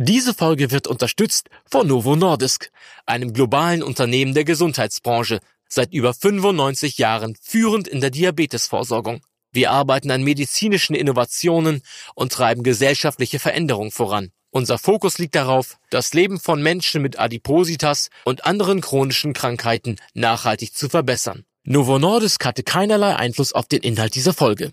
Diese Folge wird unterstützt von Novo Nordisk, einem globalen Unternehmen der Gesundheitsbranche, seit über 95 Jahren führend in der Diabetesvorsorgung. Wir arbeiten an medizinischen Innovationen und treiben gesellschaftliche Veränderungen voran. Unser Fokus liegt darauf, das Leben von Menschen mit Adipositas und anderen chronischen Krankheiten nachhaltig zu verbessern. Novo Nordisk hatte keinerlei Einfluss auf den Inhalt dieser Folge.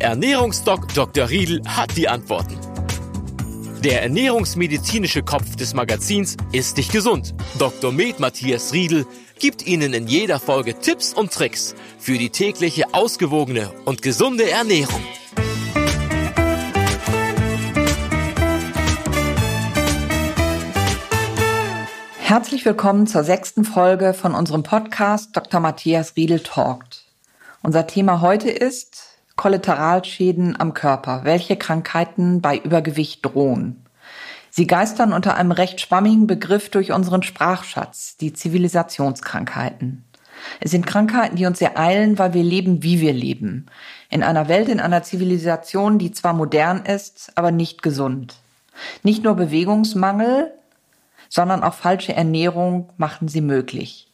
Ernährungsdoc Dr. Riedel hat die Antworten. Der ernährungsmedizinische Kopf des Magazins ist nicht gesund. Dr. Med Matthias Riedel gibt Ihnen in jeder Folge Tipps und Tricks für die tägliche ausgewogene und gesunde Ernährung. Herzlich willkommen zur sechsten Folge von unserem Podcast Dr. Matthias Riedel Talkt. Unser Thema heute ist Kollateralschäden am Körper, welche Krankheiten bei Übergewicht drohen. Sie geistern unter einem recht schwammigen Begriff durch unseren Sprachschatz, die Zivilisationskrankheiten. Es sind Krankheiten, die uns ereilen, weil wir leben, wie wir leben. In einer Welt, in einer Zivilisation, die zwar modern ist, aber nicht gesund. Nicht nur Bewegungsmangel, sondern auch falsche Ernährung machten sie möglich.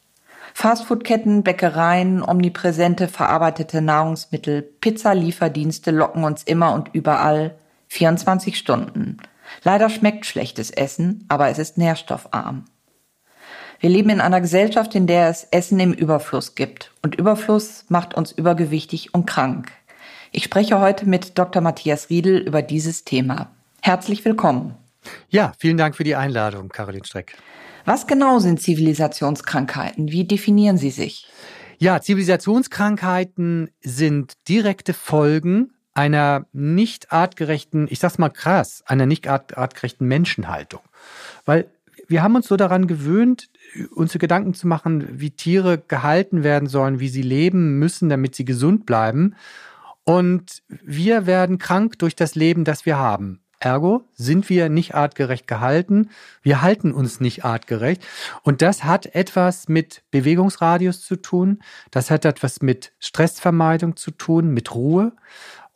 Fastfoodketten, Bäckereien, omnipräsente verarbeitete Nahrungsmittel, Pizzalieferdienste locken uns immer und überall 24 Stunden. Leider schmeckt schlechtes Essen, aber es ist nährstoffarm. Wir leben in einer Gesellschaft, in der es Essen im Überfluss gibt. Und Überfluss macht uns übergewichtig und krank. Ich spreche heute mit Dr. Matthias Riedel über dieses Thema. Herzlich willkommen. Ja, vielen Dank für die Einladung, Caroline Streck. Was genau sind Zivilisationskrankheiten? Wie definieren sie sich? Ja, Zivilisationskrankheiten sind direkte Folgen einer nicht artgerechten, ich sag's mal krass, einer nicht artgerechten Menschenhaltung. Weil wir haben uns so daran gewöhnt, uns Gedanken zu machen, wie Tiere gehalten werden sollen, wie sie leben müssen, damit sie gesund bleiben. Und wir werden krank durch das Leben, das wir haben. Ergo sind wir nicht artgerecht gehalten. Wir halten uns nicht artgerecht. Und das hat etwas mit Bewegungsradius zu tun. Das hat etwas mit Stressvermeidung zu tun, mit Ruhe.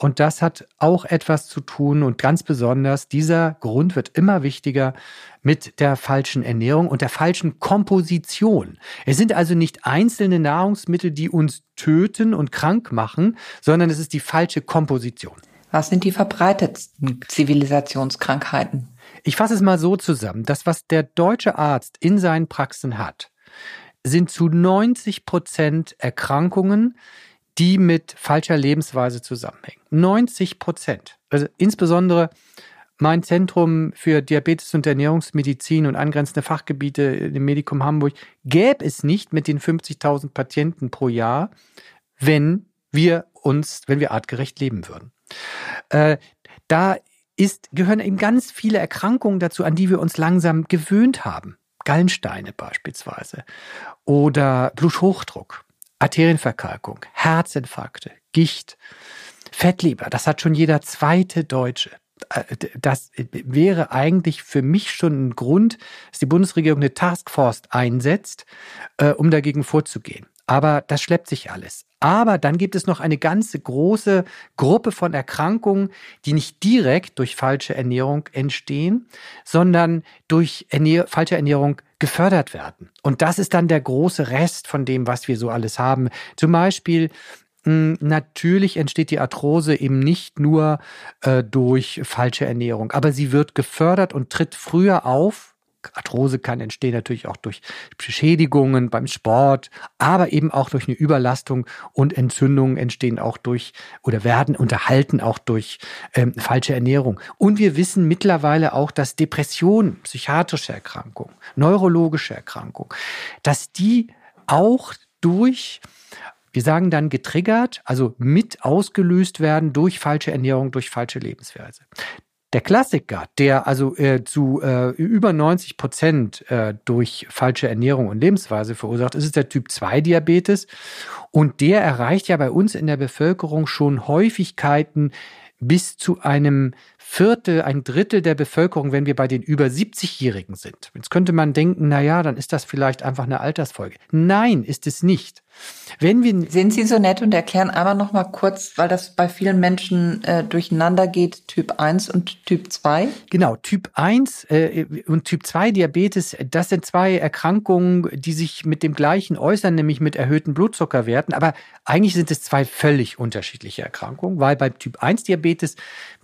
Und das hat auch etwas zu tun und ganz besonders, dieser Grund wird immer wichtiger mit der falschen Ernährung und der falschen Komposition. Es sind also nicht einzelne Nahrungsmittel, die uns töten und krank machen, sondern es ist die falsche Komposition. Was sind die verbreitetsten Zivilisationskrankheiten? Ich fasse es mal so zusammen. Das, was der deutsche Arzt in seinen Praxen hat, sind zu 90 Prozent Erkrankungen, die mit falscher Lebensweise zusammenhängen. 90 Prozent. Also insbesondere mein Zentrum für Diabetes und Ernährungsmedizin und angrenzende Fachgebiete im Medikum Hamburg gäbe es nicht mit den 50.000 Patienten pro Jahr, wenn wir uns, wenn wir artgerecht leben würden. Äh, da ist, gehören eben ganz viele Erkrankungen dazu, an die wir uns langsam gewöhnt haben. Gallensteine beispielsweise oder Bluthochdruck, Arterienverkalkung, Herzinfarkte, Gicht, Fettleber, das hat schon jeder zweite Deutsche. Äh, das wäre eigentlich für mich schon ein Grund, dass die Bundesregierung eine Taskforce einsetzt, äh, um dagegen vorzugehen. Aber das schleppt sich alles. Aber dann gibt es noch eine ganze große Gruppe von Erkrankungen, die nicht direkt durch falsche Ernährung entstehen, sondern durch Ernähr falsche Ernährung gefördert werden. Und das ist dann der große Rest von dem, was wir so alles haben. Zum Beispiel hm, Natürlich entsteht die Arthrose eben nicht nur äh, durch falsche Ernährung, aber sie wird gefördert und tritt früher auf Arthrose kann entstehen natürlich auch durch Beschädigungen beim Sport, aber eben auch durch eine Überlastung und Entzündungen entstehen auch durch oder werden unterhalten auch durch ähm, falsche Ernährung. Und wir wissen mittlerweile auch, dass Depressionen, psychiatrische Erkrankungen, neurologische Erkrankungen, dass die auch durch Wir sagen dann getriggert, also mit ausgelöst werden durch falsche Ernährung, durch falsche Lebensweise. Der Klassiker, der also äh, zu äh, über 90 Prozent äh, durch falsche Ernährung und Lebensweise verursacht, ist der Typ 2 Diabetes. Und der erreicht ja bei uns in der Bevölkerung schon Häufigkeiten bis zu einem Viertel, ein Drittel der Bevölkerung, wenn wir bei den über 70-Jährigen sind. Jetzt könnte man denken, na ja, dann ist das vielleicht einfach eine Altersfolge. Nein, ist es nicht. Wenn wir Sind Sie so nett und erklären einmal noch mal kurz, weil das bei vielen Menschen äh, durcheinander geht, Typ 1 und Typ 2? Genau, Typ 1 äh, und Typ 2 Diabetes, das sind zwei Erkrankungen, die sich mit dem gleichen äußern, nämlich mit erhöhten Blutzuckerwerten. Aber eigentlich sind es zwei völlig unterschiedliche Erkrankungen, weil beim Typ 1 Diabetes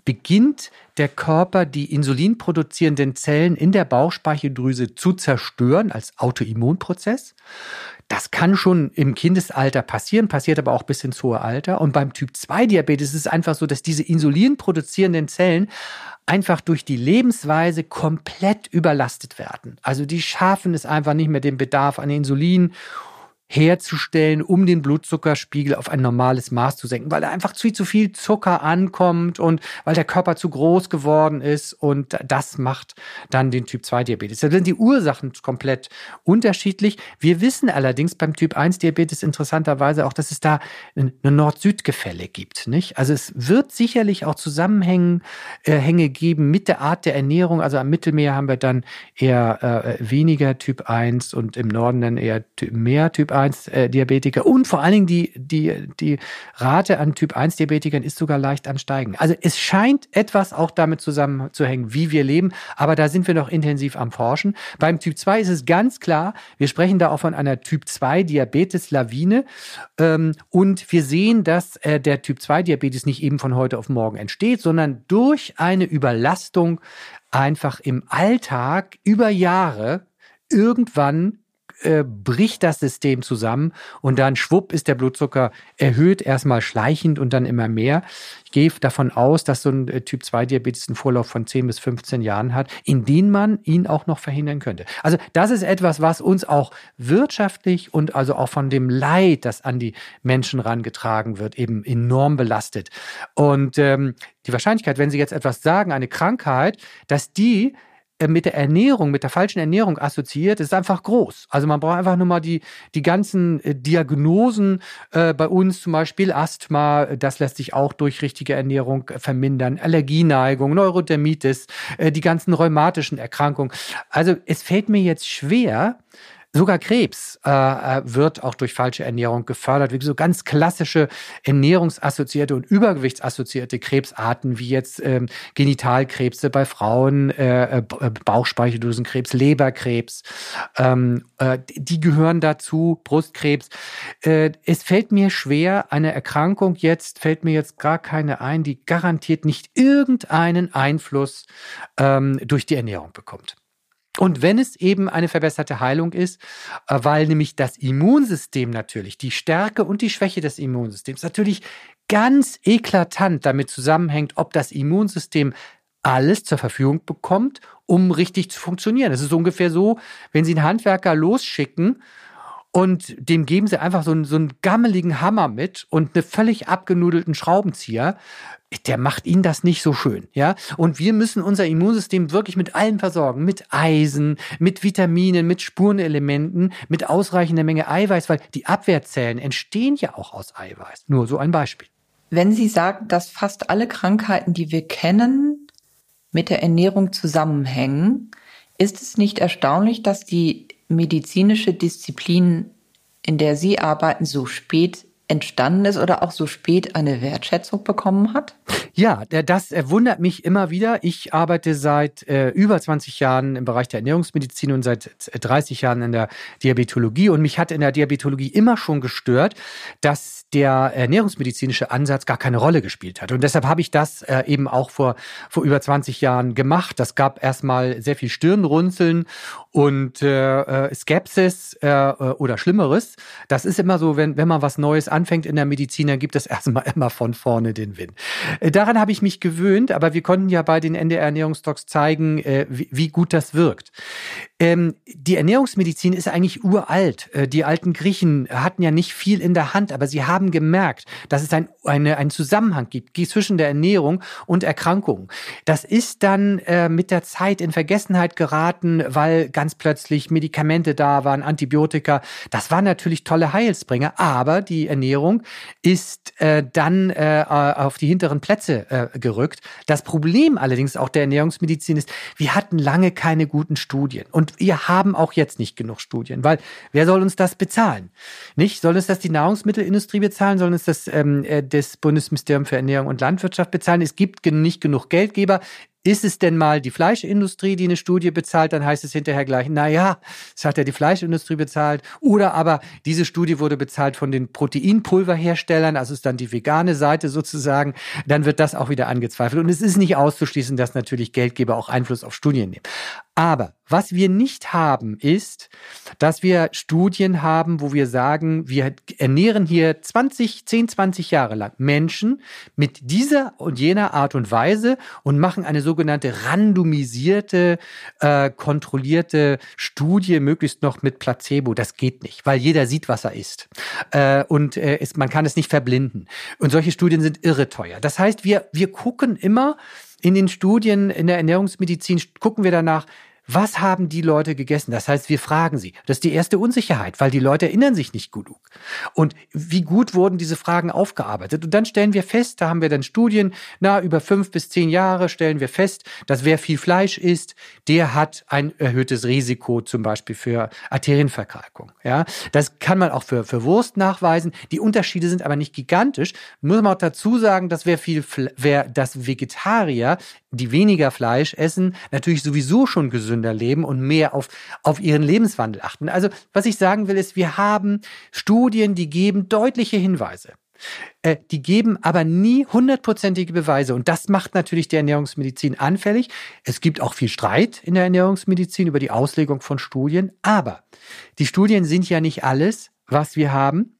beginnt der Körper die insulinproduzierenden Zellen in der Bauchspeicheldrüse zu zerstören als Autoimmunprozess. Das kann schon im Kindesalter passieren, passiert aber auch bis ins hohe Alter. Und beim Typ 2 Diabetes ist es einfach so, dass diese insulinproduzierenden Zellen einfach durch die Lebensweise komplett überlastet werden. Also die schaffen es einfach nicht mehr den Bedarf an Insulin herzustellen, um den Blutzuckerspiegel auf ein normales Maß zu senken, weil da einfach zu, zu viel Zucker ankommt und weil der Körper zu groß geworden ist und das macht dann den Typ 2 Diabetes. Da sind die Ursachen komplett unterschiedlich. Wir wissen allerdings beim Typ 1 Diabetes interessanterweise auch, dass es da eine Nord-Süd-Gefälle gibt, nicht? Also es wird sicherlich auch Zusammenhänge äh, Hänge geben mit der Art der Ernährung. Also am Mittelmeer haben wir dann eher äh, weniger Typ 1 und im Norden dann eher mehr Typ 1 äh, Diabetiker und vor allen Dingen die, die, die Rate an Typ 1 Diabetikern ist sogar leicht am Steigen. Also es scheint etwas auch damit zusammenzuhängen, wie wir leben, aber da sind wir noch intensiv am Forschen. Beim Typ 2 ist es ganz klar, wir sprechen da auch von einer Typ 2 Diabetes-Lawine ähm, und wir sehen, dass äh, der Typ 2 Diabetes nicht eben von heute auf morgen entsteht, sondern durch eine Überlastung einfach im Alltag über Jahre irgendwann äh, bricht das System zusammen und dann schwupp ist der Blutzucker erhöht, erstmal schleichend und dann immer mehr. Ich gehe davon aus, dass so ein äh, Typ 2 Diabetes einen Vorlauf von 10 bis 15 Jahren hat, in denen man ihn auch noch verhindern könnte. Also das ist etwas, was uns auch wirtschaftlich und also auch von dem Leid, das an die Menschen rangetragen wird, eben enorm belastet. Und ähm, die Wahrscheinlichkeit, wenn Sie jetzt etwas sagen, eine Krankheit, dass die mit der Ernährung, mit der falschen Ernährung assoziiert, ist einfach groß. Also man braucht einfach nur mal die, die ganzen äh, Diagnosen äh, bei uns, zum Beispiel Asthma, das lässt sich auch durch richtige Ernährung vermindern, Allergieneigung, Neurodermitis, äh, die ganzen rheumatischen Erkrankungen. Also es fällt mir jetzt schwer, Sogar Krebs äh, äh, wird auch durch falsche Ernährung gefördert, wie so ganz klassische ernährungsassoziierte und übergewichtsassoziierte Krebsarten, wie jetzt ähm, Genitalkrebse bei Frauen, äh, äh, äh, Bauchspeicheldrüsenkrebs, Leberkrebs, ähm, äh, die gehören dazu, Brustkrebs. Äh, es fällt mir schwer, eine Erkrankung jetzt, fällt mir jetzt gar keine ein, die garantiert nicht irgendeinen Einfluss ähm, durch die Ernährung bekommt. Und wenn es eben eine verbesserte Heilung ist, äh, weil nämlich das Immunsystem natürlich, die Stärke und die Schwäche des Immunsystems natürlich ganz eklatant damit zusammenhängt, ob das Immunsystem alles zur Verfügung bekommt, um richtig zu funktionieren. Es ist ungefähr so, wenn Sie einen Handwerker losschicken und dem geben Sie einfach so einen, so einen gammeligen Hammer mit und einen völlig abgenudelten Schraubenzieher der macht ihnen das nicht so schön, ja. Und wir müssen unser Immunsystem wirklich mit allem versorgen, mit Eisen, mit Vitaminen, mit Spurenelementen, mit ausreichender Menge Eiweiß, weil die Abwehrzellen entstehen ja auch aus Eiweiß. Nur so ein Beispiel. Wenn Sie sagen, dass fast alle Krankheiten, die wir kennen, mit der Ernährung zusammenhängen, ist es nicht erstaunlich, dass die medizinische Disziplin, in der Sie arbeiten, so spät entstanden ist oder auch so spät eine Wertschätzung bekommen hat? Ja, das wundert mich immer wieder. Ich arbeite seit äh, über 20 Jahren im Bereich der Ernährungsmedizin und seit 30 Jahren in der Diabetologie. Und mich hat in der Diabetologie immer schon gestört, dass der ernährungsmedizinische Ansatz gar keine Rolle gespielt hat. Und deshalb habe ich das äh, eben auch vor, vor über 20 Jahren gemacht. Das gab erstmal sehr viel Stirnrunzeln und äh, äh Skepsis äh, äh, oder Schlimmeres. Das ist immer so, wenn, wenn man was Neues anfängt in der Medizin, dann gibt es erstmal immer von vorne den Wind. Äh, daran habe ich mich gewöhnt, aber wir konnten ja bei den NDR Ernährungsdocs zeigen, äh, wie gut das wirkt. Ähm, die Ernährungsmedizin ist eigentlich uralt. Äh, die alten Griechen hatten ja nicht viel in der Hand, aber sie haben gemerkt, dass es ein, eine, einen Zusammenhang gibt zwischen der Ernährung und Erkrankungen. Das ist dann äh, mit der Zeit in Vergessenheit geraten, weil ganz plötzlich Medikamente da waren, Antibiotika. Das waren natürlich tolle Heilsbringer, aber die Ernährung ist äh, dann äh, auf die hinteren Plätze äh, gerückt. Das Problem allerdings auch der Ernährungsmedizin ist, wir hatten lange keine guten Studien und wir haben auch jetzt nicht genug Studien, weil wer soll uns das bezahlen? Nicht? Soll uns das die Nahrungsmittelindustrie bezahlen? Soll uns das ähm, äh, das Bundesministerium für Ernährung und Landwirtschaft bezahlen? Es gibt nicht genug Geldgeber. Ist es denn mal die Fleischindustrie, die eine Studie bezahlt, dann heißt es hinterher gleich, na ja, das hat ja die Fleischindustrie bezahlt. Oder aber diese Studie wurde bezahlt von den Proteinpulverherstellern, also ist dann die vegane Seite sozusagen. Dann wird das auch wieder angezweifelt. Und es ist nicht auszuschließen, dass natürlich Geldgeber auch Einfluss auf Studien nehmen. Aber was wir nicht haben, ist, dass wir Studien haben, wo wir sagen, wir ernähren hier 20, 10, 20 Jahre lang Menschen mit dieser und jener Art und Weise und machen eine sogenannte randomisierte, äh, kontrollierte Studie, möglichst noch mit Placebo. Das geht nicht, weil jeder sieht, was er isst. Äh, und äh, ist, man kann es nicht verblinden. Und solche Studien sind irre teuer. Das heißt, wir, wir gucken immer, in den Studien in der Ernährungsmedizin gucken wir danach, was haben die Leute gegessen? Das heißt, wir fragen sie. Das ist die erste Unsicherheit, weil die Leute erinnern sich nicht genug. Und wie gut wurden diese Fragen aufgearbeitet? Und dann stellen wir fest, da haben wir dann Studien, na, über fünf bis zehn Jahre stellen wir fest, dass wer viel Fleisch isst, der hat ein erhöhtes Risiko zum Beispiel für Arterienverkalkung. Ja, das kann man auch für, für Wurst nachweisen. Die Unterschiede sind aber nicht gigantisch. Muss man auch dazu sagen, dass wer viel, wer das Vegetarier, die weniger Fleisch essen, natürlich sowieso schon gesund gesünder leben und mehr auf, auf ihren Lebenswandel achten. Also was ich sagen will, ist, wir haben Studien, die geben deutliche Hinweise. Äh, die geben aber nie hundertprozentige Beweise. Und das macht natürlich die Ernährungsmedizin anfällig. Es gibt auch viel Streit in der Ernährungsmedizin über die Auslegung von Studien. Aber die Studien sind ja nicht alles, was wir haben,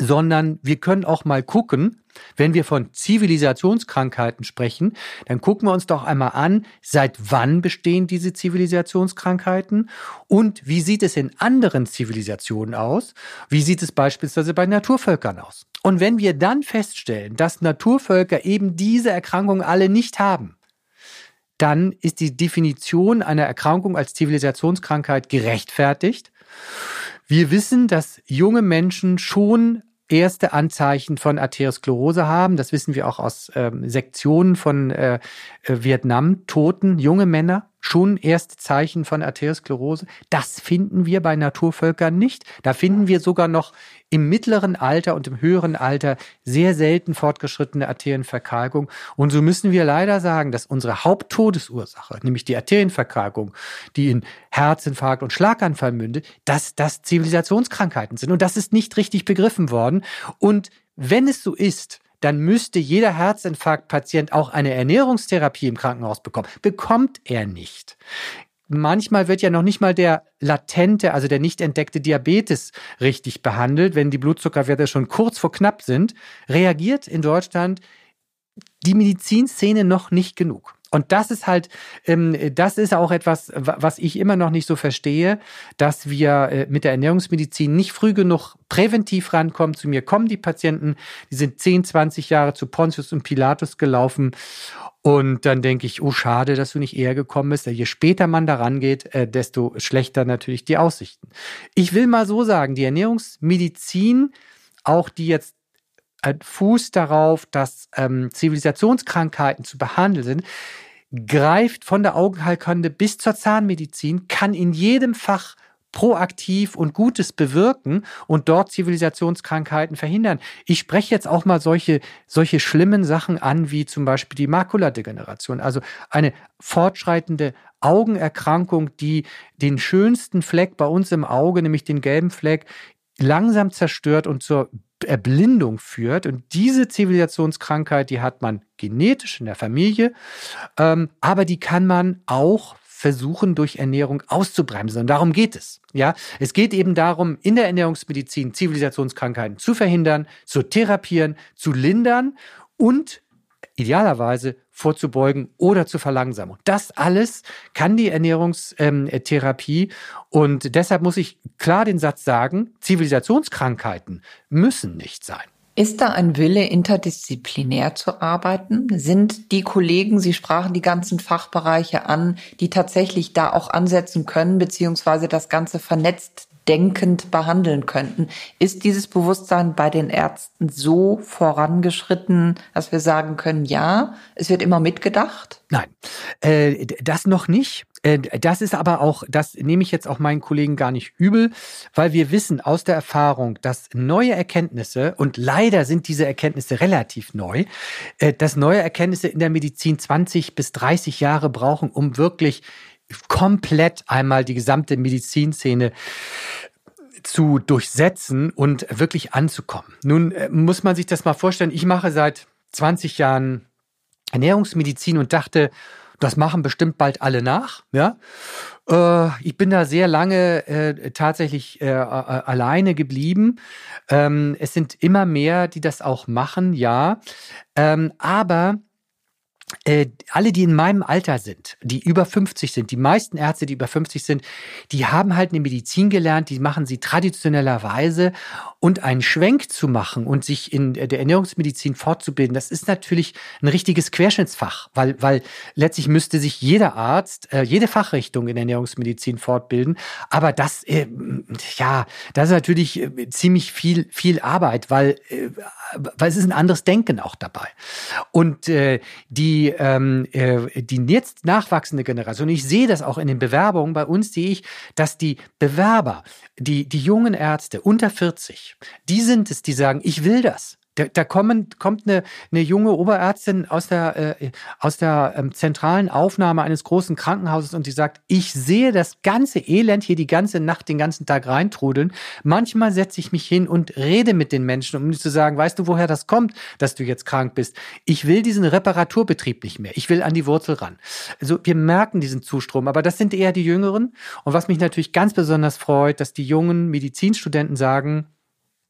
sondern wir können auch mal gucken, wenn wir von Zivilisationskrankheiten sprechen, dann gucken wir uns doch einmal an, seit wann bestehen diese Zivilisationskrankheiten und wie sieht es in anderen Zivilisationen aus? Wie sieht es beispielsweise bei Naturvölkern aus? Und wenn wir dann feststellen, dass Naturvölker eben diese Erkrankungen alle nicht haben, dann ist die Definition einer Erkrankung als Zivilisationskrankheit gerechtfertigt. Wir wissen, dass junge Menschen schon erste Anzeichen von Arteriosklerose haben. Das wissen wir auch aus ähm, Sektionen von äh, äh Vietnam. Toten, junge Männer, schon erste Zeichen von Arteriosklerose. Das finden wir bei Naturvölkern nicht. Da finden wir sogar noch im mittleren Alter und im höheren Alter sehr selten fortgeschrittene Arterienverkalkung. Und so müssen wir leider sagen, dass unsere Haupttodesursache, nämlich die Arterienverkalkung, die in Herzinfarkt und Schlaganfall mündet, dass das Zivilisationskrankheiten sind. Und das ist nicht richtig begriffen worden. Und wenn es so ist, dann müsste jeder Herzinfarktpatient auch eine Ernährungstherapie im Krankenhaus bekommen. Bekommt er nicht. Manchmal wird ja noch nicht mal der latente, also der nicht entdeckte Diabetes richtig behandelt, wenn die Blutzuckerwerte schon kurz vor knapp sind, reagiert in Deutschland die Medizinszene noch nicht genug. Und das ist halt, ähm, das ist auch etwas, was ich immer noch nicht so verstehe, dass wir äh, mit der Ernährungsmedizin nicht früh genug präventiv rankommen. Zu mir kommen die Patienten, die sind 10, 20 Jahre zu Pontius und Pilatus gelaufen. Und dann denke ich, oh schade, dass du nicht eher gekommen bist. Je später man daran geht, äh, desto schlechter natürlich die Aussichten. Ich will mal so sagen, die Ernährungsmedizin, auch die jetzt Fuß darauf, dass ähm, Zivilisationskrankheiten zu behandeln sind, greift von der Augenheilkunde bis zur Zahnmedizin, kann in jedem Fach proaktiv und Gutes bewirken und dort Zivilisationskrankheiten verhindern. Ich spreche jetzt auch mal solche, solche schlimmen Sachen an, wie zum Beispiel die Makuladegeneration, also eine fortschreitende Augenerkrankung, die den schönsten Fleck bei uns im Auge, nämlich den gelben Fleck, langsam zerstört und zur Erblindung führt. Und diese Zivilisationskrankheit, die hat man genetisch in der Familie, ähm, aber die kann man auch versuchen, durch Ernährung auszubremsen. Und darum geht es. Ja, es geht eben darum, in der Ernährungsmedizin Zivilisationskrankheiten zu verhindern, zu therapieren, zu lindern und idealerweise vorzubeugen oder zur Verlangsamung. Das alles kann die Ernährungstherapie und deshalb muss ich klar den Satz sagen, Zivilisationskrankheiten müssen nicht sein. Ist da ein Wille, interdisziplinär zu arbeiten? Sind die Kollegen, Sie sprachen die ganzen Fachbereiche an, die tatsächlich da auch ansetzen können, beziehungsweise das Ganze vernetzt denkend behandeln könnten. Ist dieses Bewusstsein bei den Ärzten so vorangeschritten, dass wir sagen können, ja, es wird immer mitgedacht? Nein, äh, das noch nicht. Äh, das ist aber auch, das nehme ich jetzt auch meinen Kollegen gar nicht übel, weil wir wissen aus der Erfahrung, dass neue Erkenntnisse, und leider sind diese Erkenntnisse relativ neu, äh, dass neue Erkenntnisse in der Medizin 20 bis 30 Jahre brauchen, um wirklich komplett einmal die gesamte Medizinszene zu durchsetzen und wirklich anzukommen. Nun äh, muss man sich das mal vorstellen. Ich mache seit 20 Jahren Ernährungsmedizin und dachte, das machen bestimmt bald alle nach. Ja, äh, ich bin da sehr lange äh, tatsächlich äh, alleine geblieben. Ähm, es sind immer mehr, die das auch machen, ja. Ähm, aber äh, alle, die in meinem Alter sind, die über 50 sind, die meisten Ärzte, die über 50 sind, die haben halt eine Medizin gelernt, die machen sie traditionellerweise und einen Schwenk zu machen und sich in der Ernährungsmedizin fortzubilden, das ist natürlich ein richtiges Querschnittsfach, weil, weil letztlich müsste sich jeder Arzt, äh, jede Fachrichtung in Ernährungsmedizin fortbilden. Aber das, äh, ja, das ist natürlich äh, ziemlich viel, viel Arbeit, weil, äh, weil es ist ein anderes Denken auch dabei. Und äh, die, ähm, äh, die jetzt nachwachsende Generation, ich sehe das auch in den Bewerbungen, bei uns sehe ich, dass die Bewerber, die, die jungen Ärzte unter 40, die sind es, die sagen, ich will das. Da, da kommen, kommt eine, eine junge Oberärztin aus der, äh, aus der ähm, zentralen Aufnahme eines großen Krankenhauses und die sagt, ich sehe das ganze Elend hier die ganze Nacht, den ganzen Tag reintrudeln. Manchmal setze ich mich hin und rede mit den Menschen, um zu sagen, weißt du, woher das kommt, dass du jetzt krank bist? Ich will diesen Reparaturbetrieb nicht mehr. Ich will an die Wurzel ran. Also wir merken diesen Zustrom, aber das sind eher die Jüngeren. Und was mich natürlich ganz besonders freut, dass die jungen Medizinstudenten sagen,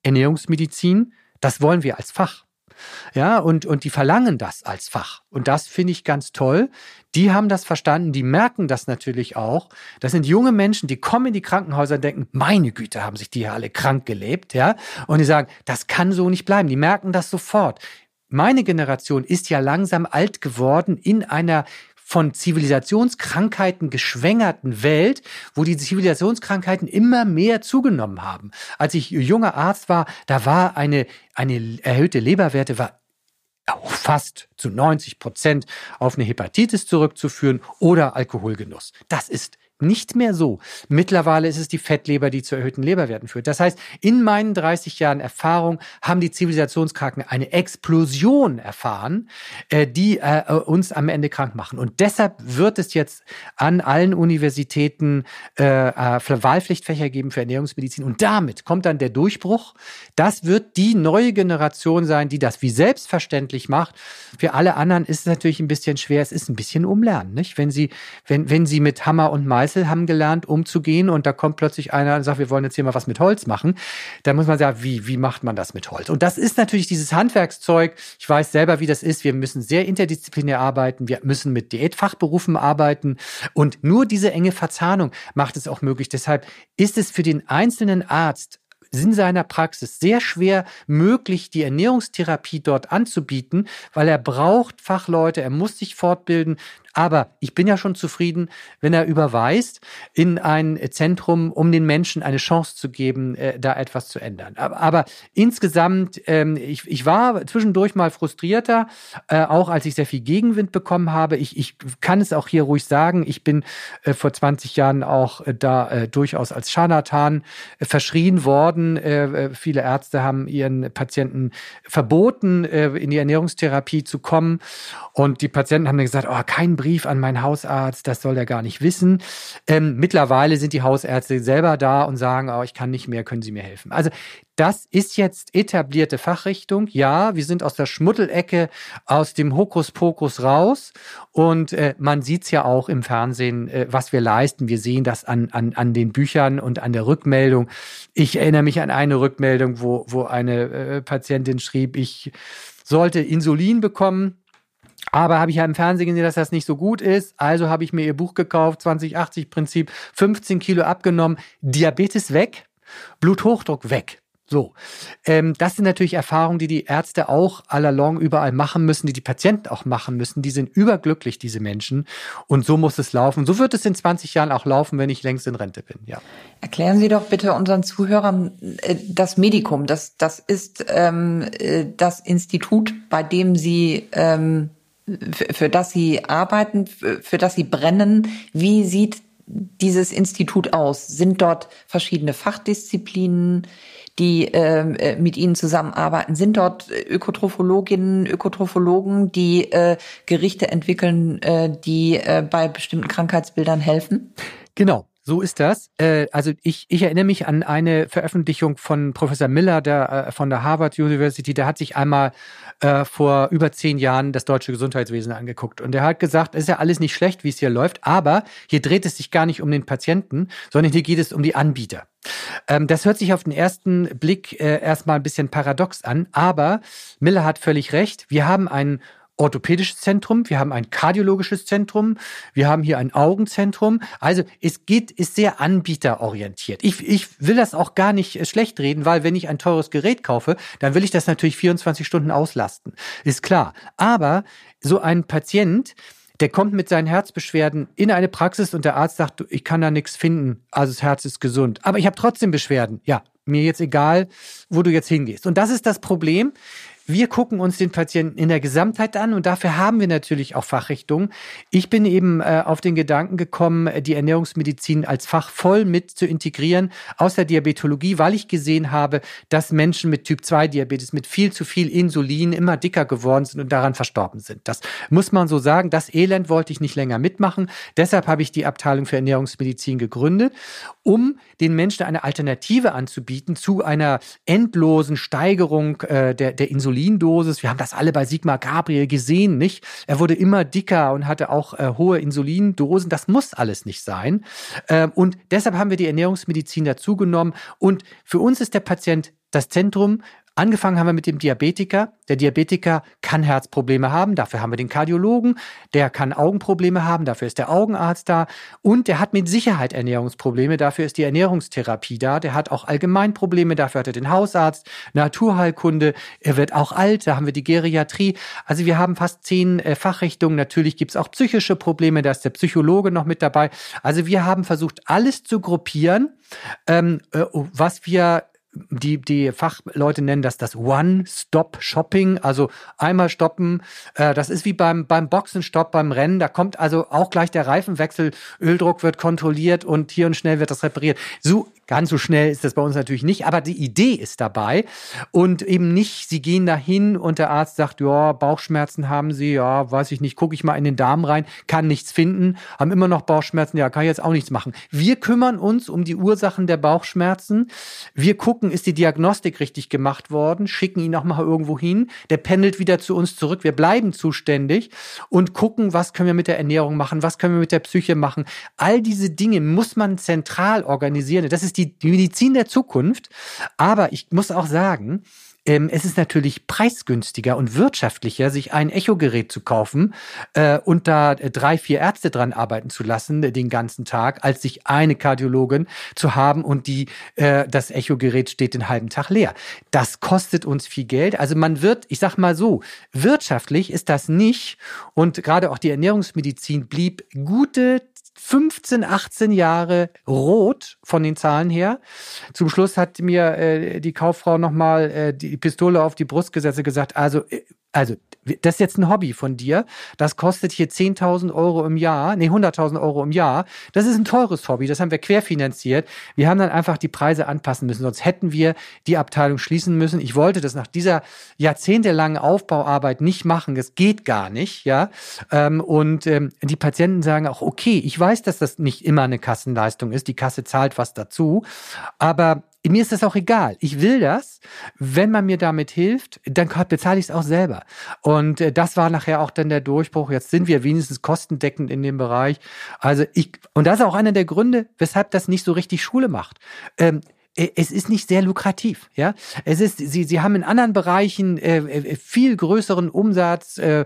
Ernährungsmedizin, das wollen wir als Fach. Ja, und, und die verlangen das als Fach. Und das finde ich ganz toll. Die haben das verstanden, die merken das natürlich auch. Das sind junge Menschen, die kommen in die Krankenhäuser und denken, meine Güte, haben sich die alle krank gelebt, ja. Und die sagen, das kann so nicht bleiben. Die merken das sofort. Meine Generation ist ja langsam alt geworden in einer von Zivilisationskrankheiten geschwängerten Welt, wo die Zivilisationskrankheiten immer mehr zugenommen haben. Als ich junger Arzt war, da war eine, eine erhöhte Leberwerte war fast zu 90 Prozent auf eine Hepatitis zurückzuführen oder Alkoholgenuss. Das ist nicht mehr so. Mittlerweile ist es die Fettleber, die zu erhöhten Leberwerten führt. Das heißt, in meinen 30 Jahren Erfahrung haben die Zivilisationskranken eine Explosion erfahren, äh, die äh, uns am Ende krank machen. Und deshalb wird es jetzt an allen Universitäten äh, Wahlpflichtfächer geben für Ernährungsmedizin. Und damit kommt dann der Durchbruch. Das wird die neue Generation sein, die das wie selbstverständlich macht. Für alle anderen ist es natürlich ein bisschen schwer. Es ist ein bisschen umlernen, nicht? Wenn sie, wenn, wenn sie mit Hammer und Meißel Meißel haben gelernt, umzugehen und da kommt plötzlich einer und sagt, wir wollen jetzt hier mal was mit Holz machen. Da muss man sagen, wie, wie macht man das mit Holz? Und das ist natürlich dieses Handwerkszeug. Ich weiß selber, wie das ist. Wir müssen sehr interdisziplinär arbeiten. Wir müssen mit Diätfachberufen arbeiten. Und nur diese enge Verzahnung macht es auch möglich. Deshalb ist es für den einzelnen Arzt in seiner Praxis sehr schwer möglich, die Ernährungstherapie dort anzubieten, weil er braucht Fachleute, er muss sich fortbilden. Aber ich bin ja schon zufrieden, wenn er überweist in ein Zentrum, um den Menschen eine Chance zu geben, äh, da etwas zu ändern. Aber, aber insgesamt, ähm, ich, ich war zwischendurch mal frustrierter, äh, auch als ich sehr viel Gegenwind bekommen habe. Ich, ich kann es auch hier ruhig sagen, ich bin äh, vor 20 Jahren auch äh, da äh, durchaus als Scharlatan äh, verschrien worden. Viele Ärzte haben ihren Patienten verboten, in die Ernährungstherapie zu kommen. Und die Patienten haben dann gesagt, oh, kein Brief an meinen Hausarzt, das soll er gar nicht wissen. Ähm, mittlerweile sind die Hausärzte selber da und sagen, oh, ich kann nicht mehr, können Sie mir helfen. Also das ist jetzt etablierte Fachrichtung. Ja, wir sind aus der Schmuddelecke, aus dem Hokuspokus raus. Und äh, man sieht's ja auch im Fernsehen, äh, was wir leisten. Wir sehen das an, an, an den Büchern und an der Rückmeldung. Ich erinnere mich an eine Rückmeldung, wo, wo eine äh, Patientin schrieb, ich sollte Insulin bekommen Aber habe ich ja im Fernsehen gesehen, dass das nicht so gut ist. Also habe ich mir ihr Buch gekauft, 2080-Prinzip, 15 Kilo abgenommen, Diabetes weg, Bluthochdruck weg. So, ähm, das sind natürlich Erfahrungen, die die Ärzte auch allalong überall machen müssen, die die Patienten auch machen müssen. Die sind überglücklich, diese Menschen. Und so muss es laufen. So wird es in 20 Jahren auch laufen, wenn ich längst in Rente bin. Ja. Erklären Sie doch bitte unseren Zuhörern äh, das Medikum. Das, das ist ähm, äh, das Institut, bei dem Sie ähm, für das Sie arbeiten, für das Sie brennen. Wie sieht dieses Institut aus? Sind dort verschiedene Fachdisziplinen, die ähm, äh, mit Ihnen zusammenarbeiten? Sind dort Ökotrophologinnen, Ökotrophologen, die äh, Gerichte entwickeln, äh, die äh, bei bestimmten Krankheitsbildern helfen? Genau. So ist das. Äh, also ich, ich erinnere mich an eine Veröffentlichung von Professor Miller der, äh, von der Harvard University. Der hat sich einmal äh, vor über zehn Jahren das deutsche Gesundheitswesen angeguckt. Und der hat gesagt, es ist ja alles nicht schlecht, wie es hier läuft, aber hier dreht es sich gar nicht um den Patienten, sondern hier geht es um die Anbieter. Ähm, das hört sich auf den ersten Blick erstmal ein bisschen paradox an, aber Miller hat völlig recht. Wir haben einen orthopädisches Zentrum, wir haben ein kardiologisches Zentrum, wir haben hier ein Augenzentrum. Also es geht, ist sehr anbieterorientiert. Ich, ich will das auch gar nicht äh, schlecht reden, weil wenn ich ein teures Gerät kaufe, dann will ich das natürlich 24 Stunden auslasten. Ist klar. Aber so ein Patient, der kommt mit seinen Herzbeschwerden in eine Praxis und der Arzt sagt, ich kann da nichts finden, also das Herz ist gesund. Aber ich habe trotzdem Beschwerden. Ja, mir jetzt egal, wo du jetzt hingehst. Und das ist das Problem. Wir gucken uns den Patienten in der Gesamtheit an und dafür haben wir natürlich auch Fachrichtungen. Ich bin eben äh, auf den Gedanken gekommen, die Ernährungsmedizin als Fach voll mit zu integrieren aus der Diabetologie, weil ich gesehen habe, dass Menschen mit Typ 2 Diabetes mit viel zu viel Insulin immer dicker geworden sind und daran verstorben sind. Das muss man so sagen. Das Elend wollte ich nicht länger mitmachen. Deshalb habe ich die Abteilung für Ernährungsmedizin gegründet, um den Menschen eine Alternative anzubieten zu einer endlosen Steigerung äh, der, der Insulin Insulindosis. Wir haben das alle bei Sigmar Gabriel gesehen, nicht? Er wurde immer dicker und hatte auch äh, hohe Insulindosen. Das muss alles nicht sein. Ähm, und deshalb haben wir die Ernährungsmedizin dazugenommen. Und für uns ist der Patient das Zentrum. Angefangen haben wir mit dem Diabetiker. Der Diabetiker kann Herzprobleme haben, dafür haben wir den Kardiologen. Der kann Augenprobleme haben, dafür ist der Augenarzt da. Und der hat mit Sicherheit Ernährungsprobleme, dafür ist die Ernährungstherapie da. Der hat auch Allgemeinprobleme, dafür hat er den Hausarzt, Naturheilkunde. Er wird auch alt, da haben wir die Geriatrie. Also wir haben fast zehn äh, Fachrichtungen. Natürlich gibt's auch psychische Probleme, da ist der Psychologe noch mit dabei. Also wir haben versucht, alles zu gruppieren, ähm, äh, was wir die, die Fachleute nennen das das One-Stop-Shopping, also einmal stoppen. Äh, das ist wie beim, beim Boxenstopp, beim Rennen. Da kommt also auch gleich der Reifenwechsel, Öldruck wird kontrolliert und hier und schnell wird das repariert. So Ganz so schnell ist das bei uns natürlich nicht, aber die Idee ist dabei und eben nicht, sie gehen dahin und der Arzt sagt, ja, Bauchschmerzen haben sie, ja, weiß ich nicht, gucke ich mal in den Darm rein, kann nichts finden, haben immer noch Bauchschmerzen, ja, kann ich jetzt auch nichts machen. Wir kümmern uns um die Ursachen der Bauchschmerzen. Wir gucken, ist die Diagnostik richtig gemacht worden, schicken ihn noch mal irgendwo hin, der pendelt wieder zu uns zurück. Wir bleiben zuständig und gucken, was können wir mit der Ernährung machen, was können wir mit der Psyche machen. All diese Dinge muss man zentral organisieren. Das ist ist die, Medizin der Zukunft. Aber ich muss auch sagen, ähm, es ist natürlich preisgünstiger und wirtschaftlicher, sich ein Echogerät zu kaufen äh, und da äh, drei, vier Ärzte dran arbeiten zu lassen äh, den ganzen Tag, als sich eine Kardiologin zu haben und die äh, das Echogerät steht den halben Tag leer. Das kostet uns viel Geld. Also man wird, ich sag mal so, wirtschaftlich ist das nicht und gerade auch die Ernährungsmedizin blieb gute 15, 18 Jahre rot von den Zahlen her. Zum Schluss hat mir äh, die Kauffrau nochmal äh, die Pistole auf die Brust gesetzt und gesagt, also äh, also das ist jetzt ein Hobby von dir, das kostet hier 10.000 Euro im Jahr, nee, 100.000 Euro im Jahr. Das ist ein teures Hobby, das haben wir querfinanziert. Wir haben dann einfach die Preise anpassen müssen, sonst hätten wir die Abteilung schließen müssen. Ich wollte das nach dieser jahrzehntelangen Aufbauarbeit nicht machen, das geht gar nicht, ja. Ähm, und ähm, die Patienten sagen auch, okay, ich weiß, dass das nicht immer eine Kassenleistung ist, die Kasse zahlt was dazu, aber mir ist das auch egal. Ich will das. Wenn man mir damit hilft, dann bezahle ich es auch selber. Und äh, das war nachher auch dann der Durchbruch. Jetzt sind wir wenigstens kostendeckend in dem Bereich. Also ich, und das ist auch einer der Gründe, weshalb das nicht so richtig Schule macht. Ähm, äh, es ist nicht sehr lukrativ. Ja, es ist, sie, sie haben in anderen Bereichen äh, äh viel größeren Umsatz, äh,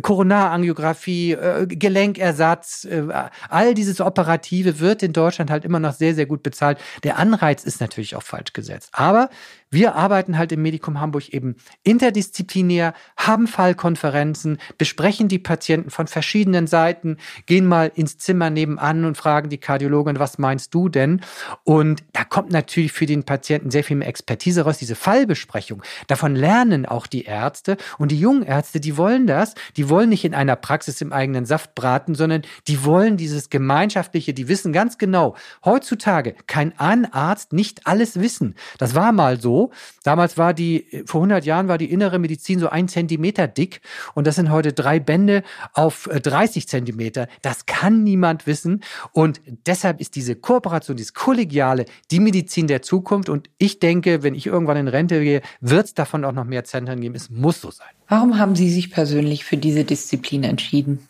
Koronarangiographie, äh, Gelenkersatz, äh, all dieses Operative wird in Deutschland halt immer noch sehr, sehr gut bezahlt. Der Anreiz ist natürlich auch falsch gesetzt. Aber wir arbeiten halt im Medikum Hamburg eben interdisziplinär, haben Fallkonferenzen, besprechen die Patienten von verschiedenen Seiten, gehen mal ins Zimmer nebenan und fragen die Kardiologin, was meinst du denn? Und da kommt natürlich für den Patienten sehr viel mehr Expertise raus, diese Fallbesprechung. Davon lernen auch die Ärzte und die jungen Ärzte, die wollen das. Die wollen nicht in einer Praxis im eigenen Saft braten, sondern die wollen dieses gemeinschaftliche, die wissen ganz genau, heutzutage kann ein Arzt nicht alles wissen. Das war mal so Damals war die, vor 100 Jahren war die innere Medizin so ein Zentimeter dick und das sind heute drei Bände auf 30 äh, Zentimeter. Das kann niemand wissen und deshalb ist diese Kooperation, dieses Kollegiale, die Medizin der Zukunft und ich denke, wenn ich irgendwann in Rente gehe, wird es davon auch noch mehr Zentren geben. Es muss so sein. Warum haben Sie sich persönlich für diese Disziplin entschieden?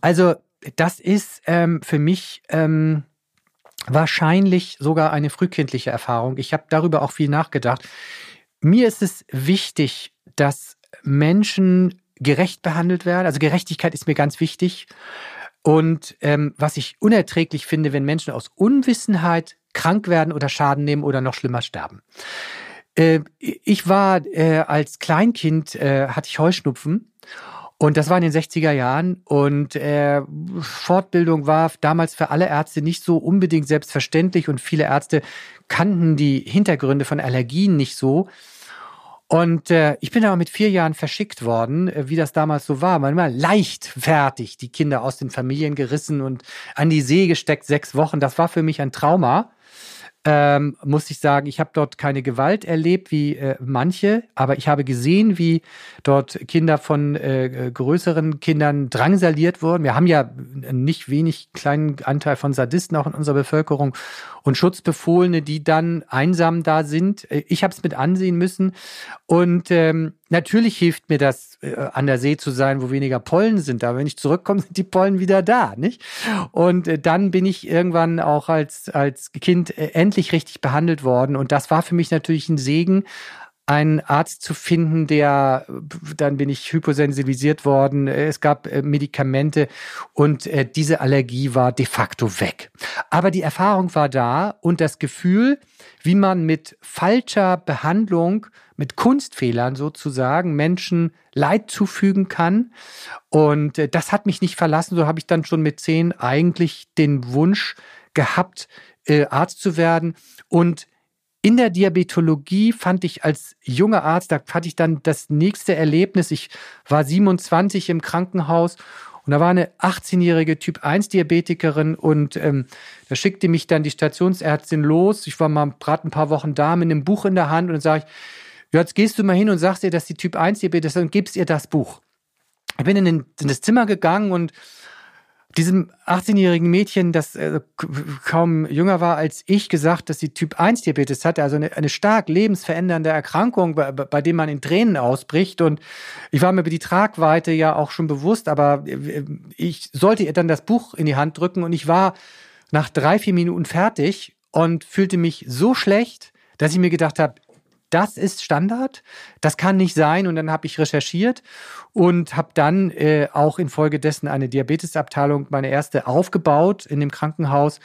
Also das ist ähm, für mich ähm, wahrscheinlich sogar eine frühkindliche Erfahrung. Ich habe darüber auch viel nachgedacht. Mir ist es wichtig, dass Menschen gerecht behandelt werden. Also Gerechtigkeit ist mir ganz wichtig. Und ähm, was ich unerträglich finde, wenn Menschen aus Unwissenheit krank werden oder Schaden nehmen oder noch schlimmer sterben. Äh, ich war äh, als Kleinkind, äh, hatte ich Heuschnupfen und das war in den 60er Jahren und äh, Fortbildung war damals für alle Ärzte nicht so unbedingt selbstverständlich und viele Ärzte kannten die Hintergründe von Allergien nicht so. Und äh, ich bin aber mit vier Jahren verschickt worden, äh, wie das damals so war. Man war leichtfertig die Kinder aus den Familien gerissen und an die See gesteckt, sechs Wochen. Das war für mich ein Trauma ähm, muss ich sagen, ich habe dort keine Gewalt erlebt wie äh, manche, aber ich habe gesehen, wie dort Kinder von äh, größeren Kindern drangsaliert wurden. Wir haben ja nicht wenig kleinen Anteil von Sadisten auch in unserer Bevölkerung und Schutzbefohlene, die dann einsam da sind. Äh, ich habe es mit ansehen müssen und ähm, natürlich hilft mir das, äh, an der See zu sein, wo weniger Pollen sind. Aber wenn ich zurückkomme, sind die Pollen wieder da, nicht? Und äh, dann bin ich irgendwann auch als, als Kind äh, endlich richtig behandelt worden. Und das war für mich natürlich ein Segen, einen Arzt zu finden, der, dann bin ich hyposensibilisiert worden, es gab äh, Medikamente und äh, diese Allergie war de facto weg. Aber die Erfahrung war da und das Gefühl, wie man mit falscher Behandlung, mit Kunstfehlern sozusagen Menschen Leid zufügen kann. Und äh, das hat mich nicht verlassen. So habe ich dann schon mit zehn eigentlich den Wunsch gehabt, Arzt zu werden. Und in der Diabetologie fand ich als junger Arzt, da hatte ich dann das nächste Erlebnis. Ich war 27 im Krankenhaus und da war eine 18-jährige Typ-1-Diabetikerin und ähm, da schickte mich dann die Stationsärztin los. Ich war mal gerade ein paar Wochen da mit einem Buch in der Hand und dann sage ich, jetzt gehst du mal hin und sagst ihr, dass die Typ-1-Diabetes ist und gibst ihr das Buch. Ich bin in, den, in das Zimmer gegangen und diesem 18-jährigen Mädchen, das äh, kaum jünger war als ich, gesagt, dass sie Typ 1 Diabetes hatte, also eine, eine stark lebensverändernde Erkrankung, bei, bei dem man in Tränen ausbricht. Und ich war mir über die Tragweite ja auch schon bewusst, aber äh, ich sollte ihr dann das Buch in die Hand drücken und ich war nach drei, vier Minuten fertig und fühlte mich so schlecht, dass ich mir gedacht habe, das ist Standard, das kann nicht sein. Und dann habe ich recherchiert und habe dann äh, auch infolgedessen eine Diabetesabteilung, meine erste, aufgebaut in dem Krankenhaus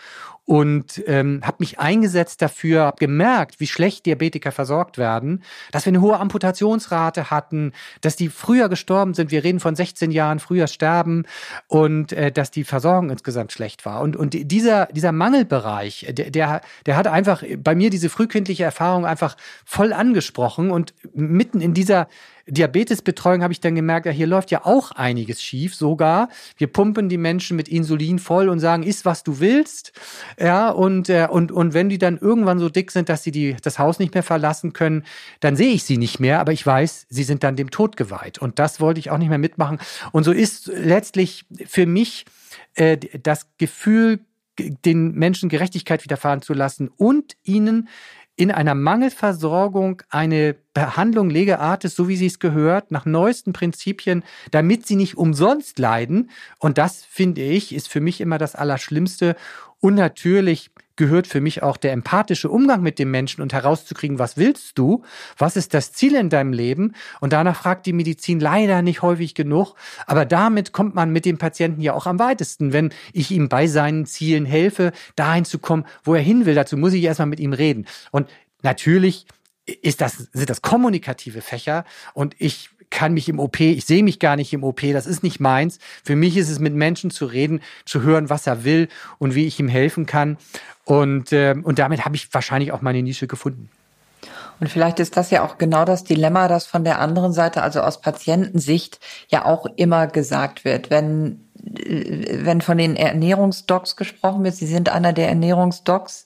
und ähm, habe mich eingesetzt dafür, habe gemerkt, wie schlecht Diabetiker versorgt werden, dass wir eine hohe Amputationsrate hatten, dass die früher gestorben sind. Wir reden von 16 Jahren früher sterben und äh, dass die Versorgung insgesamt schlecht war. Und, und dieser, dieser Mangelbereich, der, der, der hat einfach bei mir diese frühkindliche Erfahrung einfach voll angesprochen und mitten in dieser Diabetesbetreuung habe ich dann gemerkt, ja, hier läuft ja auch einiges schief sogar. Wir pumpen die Menschen mit Insulin voll und sagen, iss, was du willst. Ja, und, äh, und, und wenn die dann irgendwann so dick sind, dass sie die, das Haus nicht mehr verlassen können, dann sehe ich sie nicht mehr, aber ich weiß, sie sind dann dem Tod geweiht. Und das wollte ich auch nicht mehr mitmachen. Und so ist letztlich für mich äh, das Gefühl, den Menschen Gerechtigkeit widerfahren zu lassen und ihnen in einer Mangelversorgung eine Behandlung Lege Artis, so wie sie es gehört, nach neuesten Prinzipien, damit sie nicht umsonst leiden. Und das, finde ich, ist für mich immer das Allerschlimmste. Und natürlich gehört für mich auch der empathische Umgang mit dem Menschen und herauszukriegen, was willst du? Was ist das Ziel in deinem Leben? Und danach fragt die Medizin leider nicht häufig genug. Aber damit kommt man mit dem Patienten ja auch am weitesten, wenn ich ihm bei seinen Zielen helfe, dahin zu kommen, wo er hin will. Dazu muss ich erstmal mit ihm reden. Und natürlich ist das, sind das kommunikative Fächer und ich kann mich im OP, ich sehe mich gar nicht im OP, das ist nicht meins. Für mich ist es mit Menschen zu reden, zu hören, was er will und wie ich ihm helfen kann. Und, äh, und damit habe ich wahrscheinlich auch meine Nische gefunden. Und vielleicht ist das ja auch genau das Dilemma, das von der anderen Seite, also aus Patientensicht, ja auch immer gesagt wird. Wenn, äh, wenn von den Ernährungsdocs gesprochen wird, Sie sind einer der Ernährungsdocs,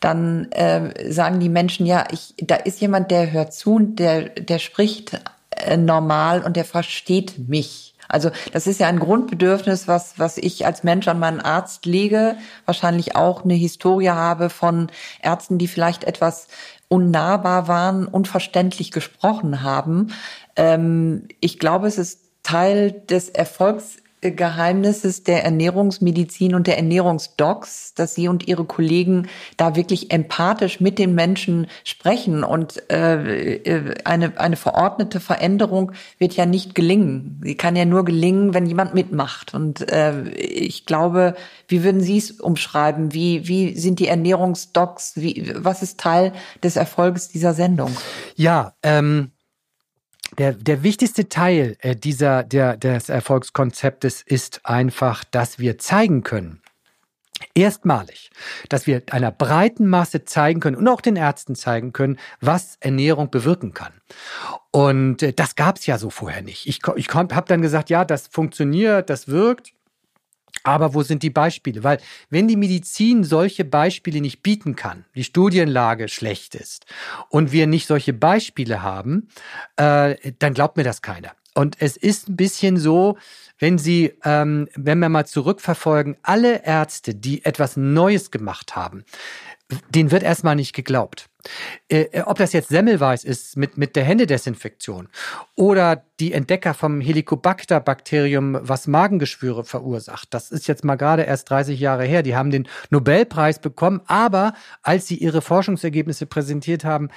dann äh, sagen die Menschen, ja, ich, da ist jemand, der hört zu und der, der spricht äh, normal und der versteht mich. Also das ist ja ein Grundbedürfnis, was, was ich als Mensch an meinen Arzt lege, wahrscheinlich auch eine Historie habe von Ärzten, die vielleicht etwas unnahbar waren, unverständlich gesprochen haben. Ähm, ich glaube, es ist Teil des Erfolgs Geheimnisses der Ernährungsmedizin und der Ernährungsdocs, dass Sie und Ihre Kollegen da wirklich empathisch mit den Menschen sprechen. Und äh, äh, eine, eine verordnete Veränderung wird ja nicht gelingen. Sie kann ja nur gelingen, wenn jemand mitmacht. Und äh, ich glaube, wie würden Sie es umschreiben? Wie, wie sind die Ernährungsdocs? Wie, was ist Teil des Erfolges dieser Sendung? Ja, ähm der, der wichtigste Teil äh, dieser, der, des Erfolgskonzeptes ist einfach, dass wir zeigen können, erstmalig, dass wir einer breiten Masse zeigen können und auch den Ärzten zeigen können, was Ernährung bewirken kann. Und äh, das gab es ja so vorher nicht. Ich, ich habe dann gesagt, ja, das funktioniert, das wirkt. Aber wo sind die Beispiele? Weil wenn die Medizin solche Beispiele nicht bieten kann, die Studienlage schlecht ist und wir nicht solche Beispiele haben, äh, dann glaubt mir das keiner. Und es ist ein bisschen so, wenn Sie, ähm, wenn wir mal zurückverfolgen, alle Ärzte, die etwas Neues gemacht haben, denen wird erstmal nicht geglaubt. Äh, äh, ob das jetzt Semmelweis ist mit, mit der Händedesinfektion oder die Entdecker vom Helicobacter-Bakterium, was Magengeschwüre verursacht. Das ist jetzt mal gerade erst 30 Jahre her. Die haben den Nobelpreis bekommen, aber als sie ihre Forschungsergebnisse präsentiert haben,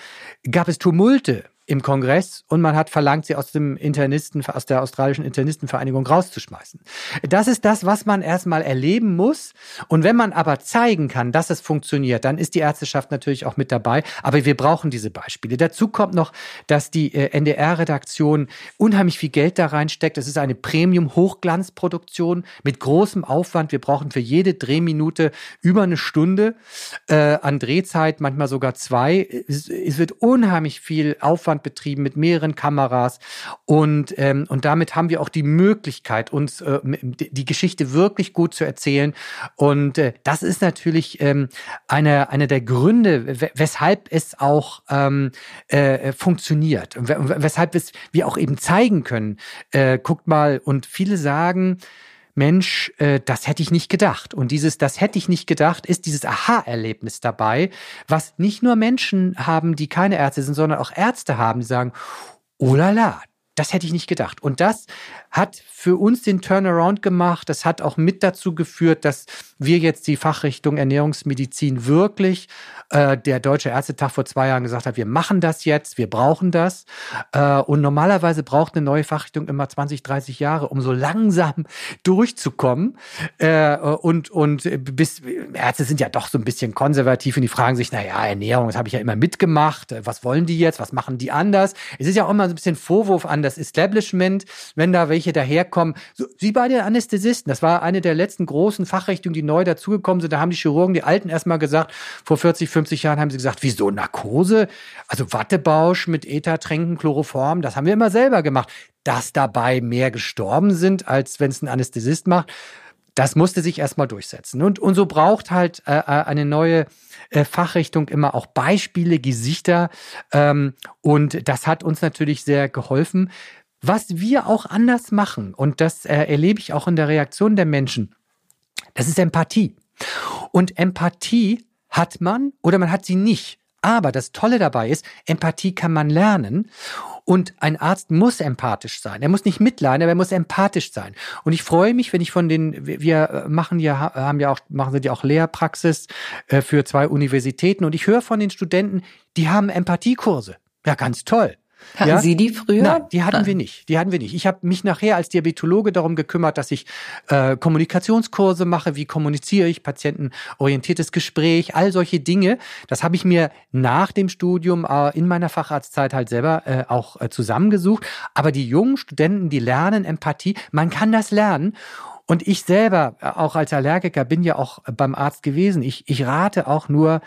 gab es Tumulte im Kongress und man hat verlangt, sie aus dem Internisten, aus der australischen Internistenvereinigung rauszuschmeißen. Das ist das, was man erstmal erleben muss. Und wenn man aber zeigen kann, dass es funktioniert, dann ist die Ärzteschaft natürlich auch mit dabei. Aber wir brauchen diese Beispiele. Dazu kommt noch, dass die äh, NDR-Redaktion unheimlich viel Geld da reinsteckt. Es ist eine Premium-Hochglanzproduktion mit großem Aufwand. Wir brauchen für jede Drehminute über eine Stunde äh, an Drehzeit, manchmal sogar zwei. Es, es wird unheimlich viel Aufwand Aufwand betrieben mit mehreren Kameras und, ähm, und damit haben wir auch die Möglichkeit, uns äh, die Geschichte wirklich gut zu erzählen. Und äh, das ist natürlich ähm, eine, eine der Gründe, weshalb es auch ähm, äh, funktioniert und weshalb es, wir auch eben zeigen können. Äh, guckt mal, und viele sagen, Mensch, äh, das hätte ich nicht gedacht. Und dieses, das hätte ich nicht gedacht, ist dieses Aha-Erlebnis dabei, was nicht nur Menschen haben, die keine Ärzte sind, sondern auch Ärzte haben, die sagen, oh la la, das hätte ich nicht gedacht. Und das hat für uns den Turnaround gemacht. Das hat auch mit dazu geführt, dass wir jetzt die Fachrichtung Ernährungsmedizin wirklich, äh, der Deutsche Ärztetag vor zwei Jahren gesagt hat, wir machen das jetzt, wir brauchen das. Äh, und normalerweise braucht eine neue Fachrichtung immer 20, 30 Jahre, um so langsam durchzukommen. Äh, und, und bis, Ärzte sind ja doch so ein bisschen konservativ und die fragen sich, na ja, Ernährung, das habe ich ja immer mitgemacht. Was wollen die jetzt? Was machen die anders? Es ist ja auch immer so ein bisschen Vorwurf an das Establishment, wenn da welche daherkommen. So, wie bei den Anästhesisten. Das war eine der letzten großen Fachrichtungen, die neu dazugekommen sind. Da haben die Chirurgen, die Alten erstmal gesagt, vor 40, 50 Jahren haben sie gesagt, wieso Narkose? Also Wattebausch mit Ethertränken, Chloroform, das haben wir immer selber gemacht. Dass dabei mehr gestorben sind, als wenn es ein Anästhesist macht, das musste sich erstmal durchsetzen. Und, und so braucht halt äh, äh eine neue äh, Fachrichtung immer auch Beispiele, Gesichter. Ähm, und das hat uns natürlich sehr geholfen. Was wir auch anders machen, und das äh, erlebe ich auch in der Reaktion der Menschen, das ist Empathie. Und Empathie hat man oder man hat sie nicht Aber das Tolle dabei ist, Empathie kann man lernen. Und ein Arzt muss empathisch sein. Er muss nicht mitleiden, aber er muss empathisch sein. Und ich freue mich, wenn ich von den, wir machen ja, haben ja auch, machen sie ja auch Lehrpraxis äh, für zwei Universitäten und ich höre von den Studenten, die haben Empathiekurse. Ja, ganz toll. Hatten ja? Sie die früher? Nein, die hatten Nein. wir nicht. Die hatten wir nicht. Ich habe mich nachher als Diabetologe darum gekümmert, dass ich äh, Kommunikationskurse mache, wie kommuniziere ich, patientenorientiertes Gespräch, all solche Dinge. Das habe ich mir nach dem Studium äh, in meiner Facharztzeit halt selber äh, auch äh, zusammengesucht. Aber die jungen Studenten, die lernen Empathie, man kann das lernen. Und ich selber, äh, auch als Allergiker, bin ja auch beim Arzt gewesen. Ich, ich rate auch nur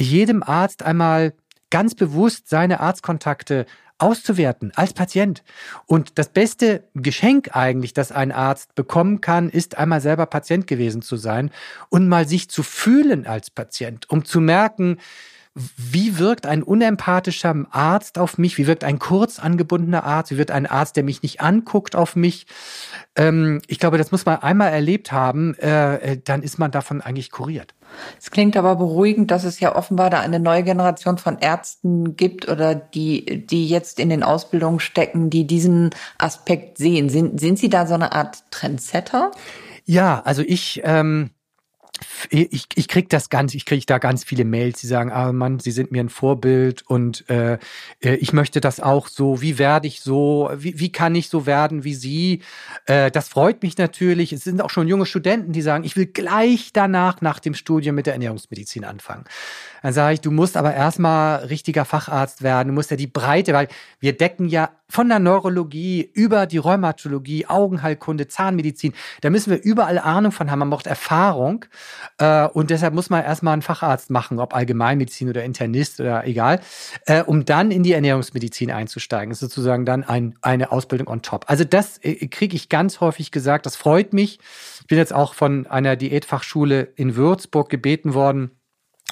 jedem Arzt einmal ganz bewusst seine Arztkontakte auszuwerten als Patient. Und das beste Geschenk eigentlich, das ein Arzt bekommen kann, ist einmal selber Patient gewesen zu sein und mal sich zu fühlen als Patient, um zu merken, wie wirkt ein unempathischer Arzt auf mich? Wie wirkt ein kurz angebundener Arzt? Wie wird ein Arzt, der mich nicht anguckt, auf mich? Ähm, ich glaube, das muss man einmal erlebt haben, äh, äh dann ist man davon eigentlich kuriert. Es klingt aber beruhigend, dass es ja offenbar da eine neue Generation von Ärzten gibt oder die, die jetzt in den Ausbildungen stecken, die diesen Aspekt sehen. Sind, sind Sie da so eine Art Trendsetter? Ja, also ich, ähm, ich, ich krieg das ganz, ich kriege da ganz viele Mails, die sagen, ah Mann, Sie sind mir ein Vorbild und äh, äh, ich möchte das auch so. Wie werde ich so? Wie, wie kann ich so werden wie Sie? Äh, das freut mich natürlich. Es sind auch schon junge Studenten, die sagen, ich will gleich danach nach dem Studium mit der Ernährungsmedizin anfangen. Dann sage ich, du musst aber erstmal richtiger Facharzt werden. Du musst ja die Breite, weil wir decken ja von der Neurologie über die Rheumatologie, Augenheilkunde, Zahnmedizin. Da müssen wir überall Ahnung von haben. Man braucht Erfahrung. Äh, und deshalb muss man erstmal einen Facharzt machen, ob Allgemeinmedizin oder Internist oder egal, äh, um dann in die Ernährungsmedizin einzusteigen. Das ist sozusagen dann ein, eine Ausbildung on top. Also das äh, kriege ich ganz häufig gesagt. Das freut mich. Ich bin jetzt auch von einer Diätfachschule in Würzburg gebeten worden,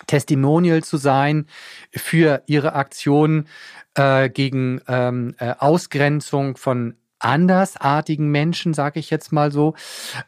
Testimonial zu sein für ihre Aktion äh, gegen ähm, äh, Ausgrenzung von andersartigen Menschen, sage ich jetzt mal so,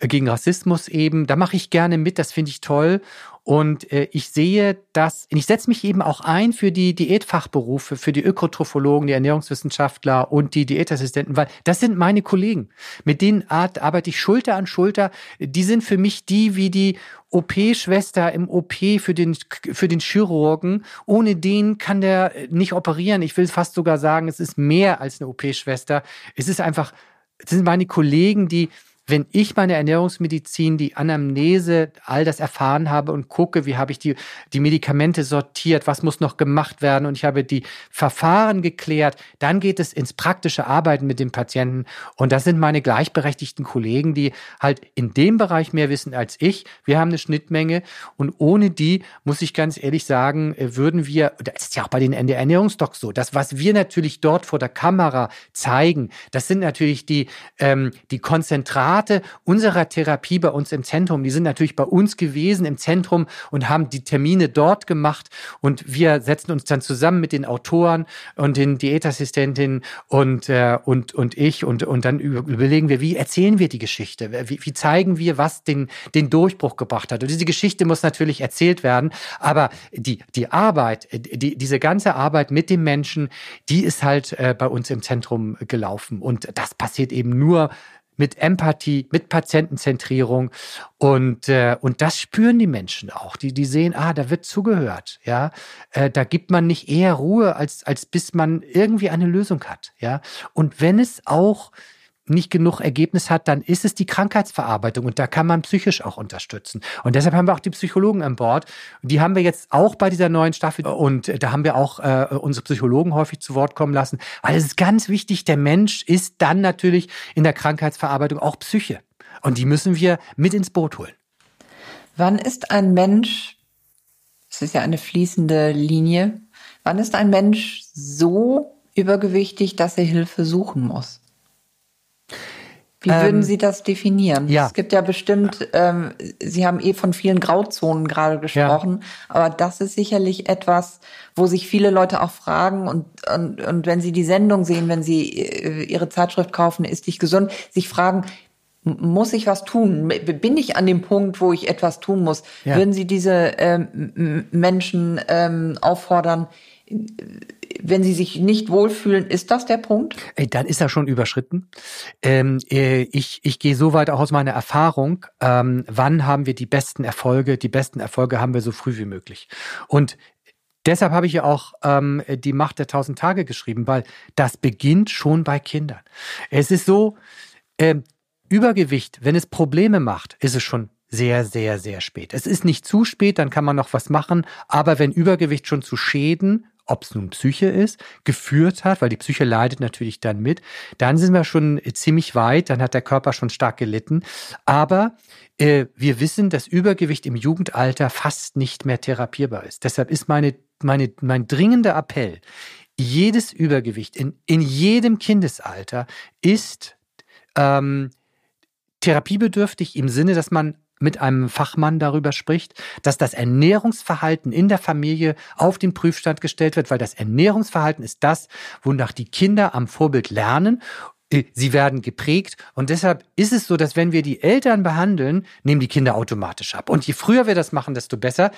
äh, gegen Rassismus eben. Da mache ich gerne mit, das finde ich toll. Und äh, ich sehe das, ich setze mich eben auch ein für die Diätfachberufe, für die Ökotrophologen, die Ernährungswissenschaftler und die Diätassistenten, weil das sind meine Kollegen. Mit denen arbeite ich Schulter an Schulter. Die sind für mich die wie die OP-Schwester im OP für den, für den Chirurgen. Ohne den kann der nicht operieren. Ich will fast sogar sagen, es ist mehr als eine OP-Schwester. Es ist einfach, es sind meine Kollegen, die wenn ich meine Ernährungsmedizin, die Anamnese, all das erfahren habe und gucke, wie habe ich die, die Medikamente sortiert, was muss noch gemacht werden und ich habe die Verfahren geklärt, dann geht es ins praktische Arbeiten mit dem Patienten und das sind meine gleichberechtigten Kollegen, die halt in dem Bereich mehr wissen als ich. Wir haben eine Schnittmenge und ohne die, muss ich ganz ehrlich sagen, würden wir, das ist ja auch bei den Ernährungsdocs so, das, was wir natürlich dort vor der Kamera zeigen, das sind natürlich die, ähm, die Konzentrate Experte unserer Therapie bei uns im Zentrum. Die sind natürlich bei uns gewesen im Zentrum und haben die Termine dort gemacht. Und wir setzen uns dann zusammen mit den Autoren und den Diätassistentinnen und, äh, und, und ich und, und dann überlegen wir, wie erzählen wir die Geschichte? Wie, wie zeigen wir, was den, den Durchbruch gebracht hat? Und diese Geschichte muss natürlich erzählt werden, aber die, die Arbeit, die, diese ganze Arbeit mit dem Menschen, die ist halt äh, bei uns im Zentrum gelaufen. Und das passiert eben nur mit Empathie, mit Patientenzentrierung und äh, und das spüren die Menschen auch. Die die sehen, ah, da wird zugehört, ja, äh, da gibt man nicht eher Ruhe als als bis man irgendwie eine Lösung hat, ja. Und wenn es auch nicht genug Ergebnis hat, dann ist es die Krankheitsverarbeitung und da kann man psychisch auch unterstützen. Und deshalb haben wir auch die Psychologen an Bord. Die haben wir jetzt auch bei dieser neuen Staffel und da haben wir auch äh, unsere Psychologen häufig zu Wort kommen lassen, weil es ist ganz wichtig, der Mensch ist dann natürlich in der Krankheitsverarbeitung auch Psyche und die müssen wir mit ins Boot holen. Wann ist ein Mensch, es ist ja eine fließende Linie, wann ist ein Mensch so übergewichtig, dass er Hilfe suchen muss? Wie würden ähm, Sie das definieren? Ja. Es gibt ja bestimmt, ähm, Sie haben eh von vielen Grauzonen gerade gesprochen, ja. aber das ist sicherlich etwas, wo sich viele Leute auch fragen und, und, und wenn Sie die Sendung sehen, wenn Sie äh, Ihre Zeitschrift kaufen, ist dich gesund, sich fragen, muss ich was tun? Bin ich an dem Punkt, wo ich etwas tun muss? Ja. Würden Sie diese ähm, Menschen ähm, auffordern, wenn sie sich nicht wohlfühlen, ist das der Punkt? Dann ist er schon überschritten. Ähm, äh, ich, ich gehe so weit auch aus meiner Erfahrung, ähm, wann haben wir die besten Erfolge? Die besten Erfolge haben wir so früh wie möglich. Und Deshalb habe ich ja auch ähm, die Macht der tausend Tage geschrieben, weil das beginnt schon bei Kindern. Es ist so, äh, Übergewicht, wenn es Probleme macht, ist es schon sehr, sehr, sehr spät. Es ist nicht zu spät, dann kann man noch was machen, aber wenn Übergewicht schon zu Schäden ob es nun Psyche ist, geführt hat, weil die Psyche leidet natürlich dann mit, dann sind wir schon ziemlich weit, dann hat der Körper schon stark gelitten. Aber äh, wir wissen, dass Übergewicht im Jugendalter fast nicht mehr therapierbar ist. Deshalb ist meine, meine, mein dringender Appell, jedes Übergewicht in, in jedem Kindesalter ist ähm, therapiebedürftig im Sinne, dass man mit einem Fachmann darüber spricht, dass das Ernährungsverhalten in der Familie auf den Prüfstand gestellt wird, weil das Ernährungsverhalten ist das, wonach die Kinder am Vorbild lernen äh, Sie werden geprägt und deshalb ist es so, dass wenn wir die Eltern behandeln, nehmen die Kinder automatisch ab. Und je früher wir das machen, desto besser.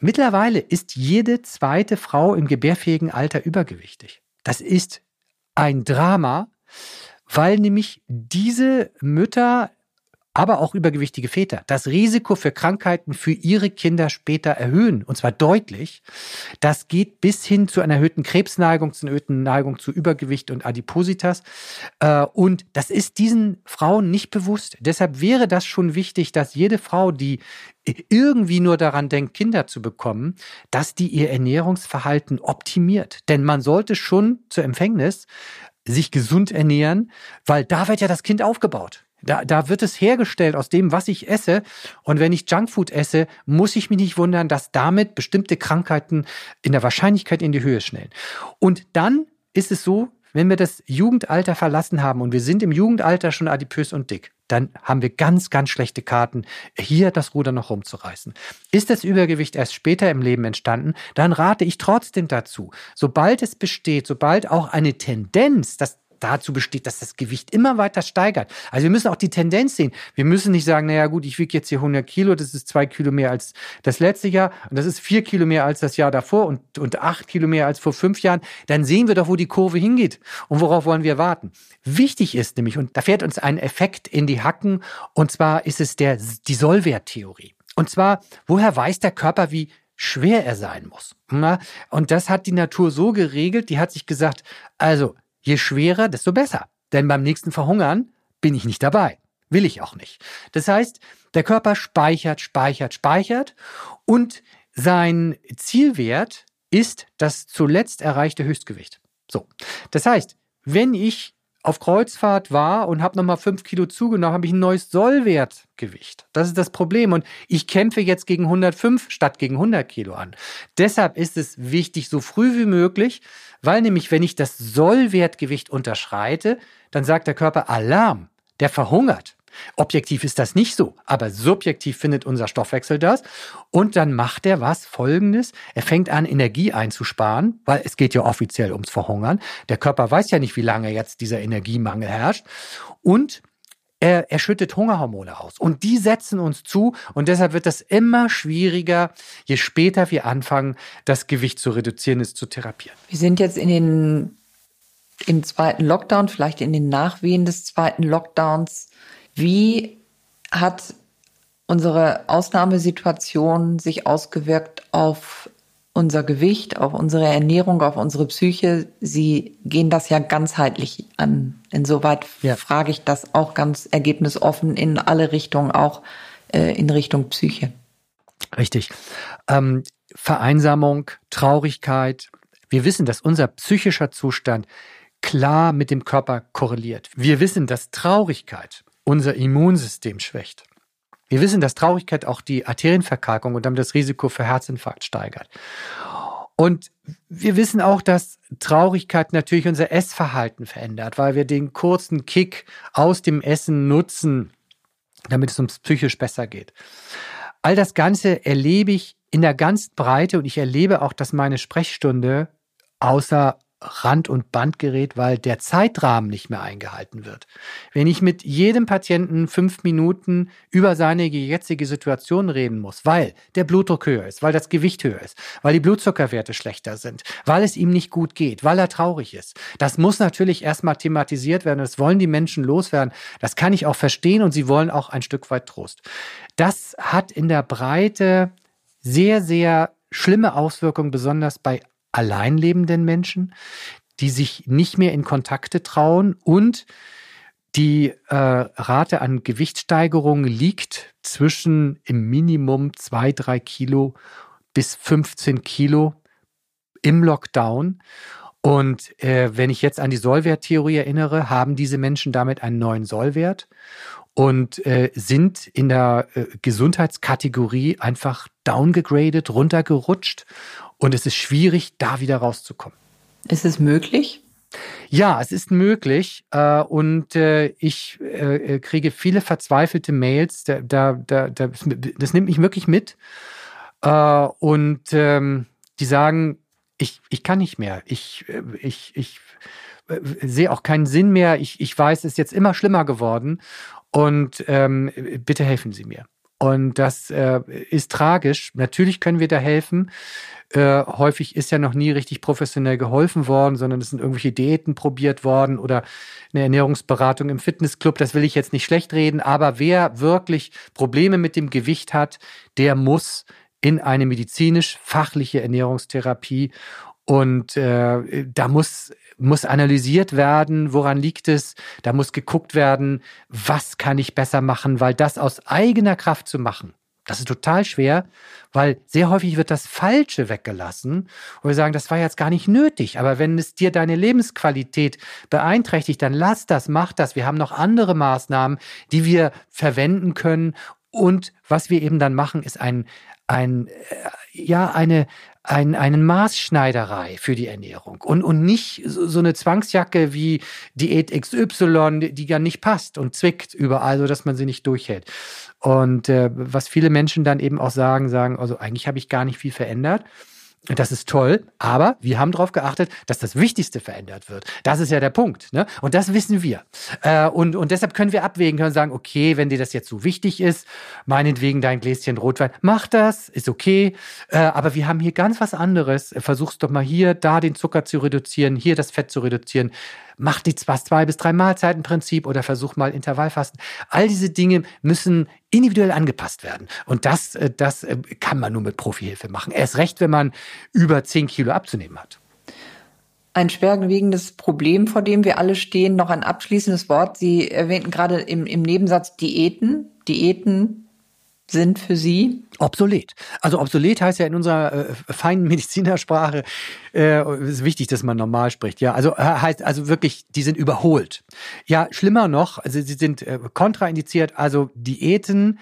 Mittlerweile ist jede zweite Frau im gebärfähigen Alter übergewichtig. Das ist ein Drama, weil nämlich diese Mütter aber auch übergewichtige Väter das Risiko für Krankheiten für ihre Kinder später erhöhen, und zwar deutlich. Das geht bis hin zu einer erhöhten Krebsneigung, zu einer erhöhten Neigung zu Übergewicht und Adipositas. Äh, und das ist diesen Frauen nicht bewusst. Deshalb wäre das schon wichtig, dass jede Frau, die irgendwie nur daran denkt, Kinder zu bekommen, dass die ihr Ernährungsverhalten optimiert. Denn man sollte schon zur Empfängnis sich gesund ernähren, weil da wird ja das Kind aufgebaut. Da, da wird es hergestellt aus dem, was ich esse. Und wenn ich Junkfood esse, muss ich mich nicht wundern, dass damit bestimmte Krankheiten in der Wahrscheinlichkeit in die Höhe schnellen. Und dann ist es so, wenn wir das Jugendalter verlassen haben und wir sind im Jugendalter schon adipös und dick, dann haben wir ganz, ganz schlechte Karten, hier das Ruder noch rumzureißen. Ist das Übergewicht erst später im Leben entstanden, dann rate ich trotzdem dazu, sobald es besteht, sobald auch eine Tendenz, dass dazu besteht, dass das Gewicht immer weiter steigert. Also wir müssen auch die Tendenz sehen. Wir müssen nicht sagen, naja gut, ich wiege jetzt hier 100 Kilo, das ist zwei Kilo mehr als das letzte Jahr und das ist vier Kilo mehr als das Jahr davor und, und acht Kilo mehr als vor fünf Jahren. Dann sehen wir doch, wo die Kurve hingeht und worauf wollen wir warten. Wichtig ist nämlich, und da fährt uns ein Effekt in die Hacken, und zwar ist es der, die Sollwerttheorie. Und zwar, woher weiß der Körper, wie schwer er sein muss? Und das hat die Natur so geregelt, die hat sich gesagt, also Je schwerer, desto besser. Denn beim nächsten Verhungern bin ich nicht dabei. Will ich auch nicht. Das heißt, der Körper speichert, speichert, speichert und sein Zielwert ist das zuletzt erreichte Höchstgewicht. So. Das heißt, wenn ich auf Kreuzfahrt war und habe nochmal fünf Kilo zugenommen, habe ich ein neues Sollwertgewicht. Das ist das Problem. Und ich kämpfe jetzt gegen 105 statt gegen 100 Kilo an. Deshalb ist es wichtig, so früh wie möglich, weil nämlich, wenn ich das Sollwertgewicht unterschreite, dann sagt der Körper Alarm, der verhungert. Objektiv ist das nicht so, aber subjektiv findet unser Stoffwechsel das. Und dann macht er was Folgendes. Er fängt an, Energie einzusparen, weil es geht ja offiziell ums Verhungern. Der Körper weiß ja nicht, wie lange jetzt dieser Energiemangel herrscht. Und er, er schüttet Hungerhormone aus. Und die setzen uns zu. Und deshalb wird das immer schwieriger, je später wir anfangen, das Gewicht zu reduzieren, es zu therapieren. Wir sind jetzt in den, im zweiten Lockdown, vielleicht in den Nachwehen des zweiten Lockdowns. Wie hat unsere Ausnahmesituation sich ausgewirkt auf unser Gewicht, auf unsere Ernährung, auf unsere Psyche. Sie gehen das ja ganzheitlich an. Insoweit ja. frage ich das auch ganz ergebnisoffen in alle Richtungen, auch äh, in Richtung Psyche. Richtig. Ähm, Vereinsamung, Traurigkeit. Wir wissen, dass unser psychischer Zustand klar mit dem Körper korreliert. Wir wissen, dass Traurigkeit unser Immunsystem schwächt. Wir wissen, dass Traurigkeit auch die Arterienverkalkung und damit das Risiko für Herzinfarkt steigert. Und wir wissen auch, dass Traurigkeit natürlich unser Essverhalten verändert, weil wir den kurzen Kick aus dem Essen nutzen, damit es uns psychisch besser geht. All das Ganze erlebe ich in der ganzen Breite und ich erlebe auch, dass meine Sprechstunde außer Rand und Band gerät, weil der Zeitrahmen nicht mehr eingehalten wird. Wenn ich mit jedem Patienten fünf Minuten über seine jetzige Situation reden muss, weil der Blutdruck höher ist, weil das Gewicht höher ist, weil die Blutzuckerwerte schlechter sind, weil es ihm nicht gut geht, weil er traurig ist, das muss natürlich erstmal thematisiert werden. Das wollen die Menschen loswerden. Das kann ich auch verstehen und sie wollen auch ein Stück weit Trost. Das hat in der Breite sehr, sehr schlimme Auswirkungen, besonders bei alleinlebenden Menschen, die sich nicht mehr in Kontakte trauen und die äh, Rate an Gewichtssteigerung liegt zwischen im Minimum zwei, drei Kilo bis 15 Kilo im Lockdown. Und äh, wenn ich jetzt an die Sollwerttheorie erinnere, haben diese Menschen damit einen neuen Sollwert und äh, sind in der äh, Gesundheitskategorie einfach downgegradet, runtergerutscht und es ist schwierig, da wieder rauszukommen. Ist es möglich? Ja, es ist möglich äh, und äh, ich äh, kriege viele verzweifelte Mails. Da, da, da, das nimmt mich wirklich mit äh, und ähm, die sagen, ich, ich kann nicht mehr. Ich, äh, ich, ich äh, sehe auch keinen Sinn mehr. Ich, ich weiß, es ist jetzt immer schlimmer geworden und ähm, bitte helfen Sie mir. Und das äh, ist tragisch. Natürlich können wir da helfen. Äh, häufig ist ja noch nie richtig professionell geholfen worden, sondern es sind irgendwelche Diäten probiert worden oder eine Ernährungsberatung im Fitnessclub. Das will ich jetzt nicht schlecht reden, aber wer wirklich Probleme mit dem Gewicht hat, der muss in eine medizinisch-fachliche Ernährungstherapie und äh, da muss muss analysiert werden, woran liegt es, da muss geguckt werden, was kann ich besser machen, weil das aus eigener Kraft zu machen, das ist total schwer, weil sehr häufig wird das Falsche weggelassen und wir sagen, das war jetzt gar nicht nötig. Aber wenn es dir deine Lebensqualität beeinträchtigt, dann lass das, mach das. Wir haben noch andere Maßnahmen, die wir verwenden können. Und was wir eben dann machen, ist ein, ein, äh, ja, eine, ein, einen Maßschneiderei für die Ernährung und, und nicht so, eine Zwangsjacke wie Diät XY, die, die ja nicht passt und zwickt überall, so dass man sie nicht durchhält. Und äh, was viele Menschen dann eben auch sagen, sagen, also eigentlich habe ich gar nicht viel verändert. Das ist toll, aber wir haben darauf geachtet, dass das Wichtigste verändert wird. Das ist ja der Punkt. Ne? Und das wissen wir. Äh, und, und deshalb können wir abwägen, können sagen, okay, wenn dir das jetzt so wichtig ist, meinetwegen dein Gläschen Rotwein, mach das, ist okay. Äh, aber wir haben hier ganz was anderes. Versuch's doch mal hier, da den Zucker zu reduzieren, hier das Fett zu reduzieren mach die zwei bis drei Mahlzeiten Prinzip oder versuch mal Intervallfasten. All diese Dinge müssen individuell angepasst werden. Und das, äh, das äh, kann man nur mit Profihilfe machen. Erst recht, wenn man über zehn Kilo abzunehmen hat. Ein schwerwiegendes Problem, vor dem wir alle stehen. Noch ein abschließendes Wort. Sie erwähnten gerade im, im Nebensatz Diäten. Diäten sind für Sie? Obsolet. Also obsolet heißt ja in unserer äh, feinen Medizinersprache, äh, ist wichtig, dass man normal spricht. Ja, also äh, heißt also wirklich, die sind überholt. Ja, schlimmer noch, also sie sind äh, kontraindiziert. Also Diäten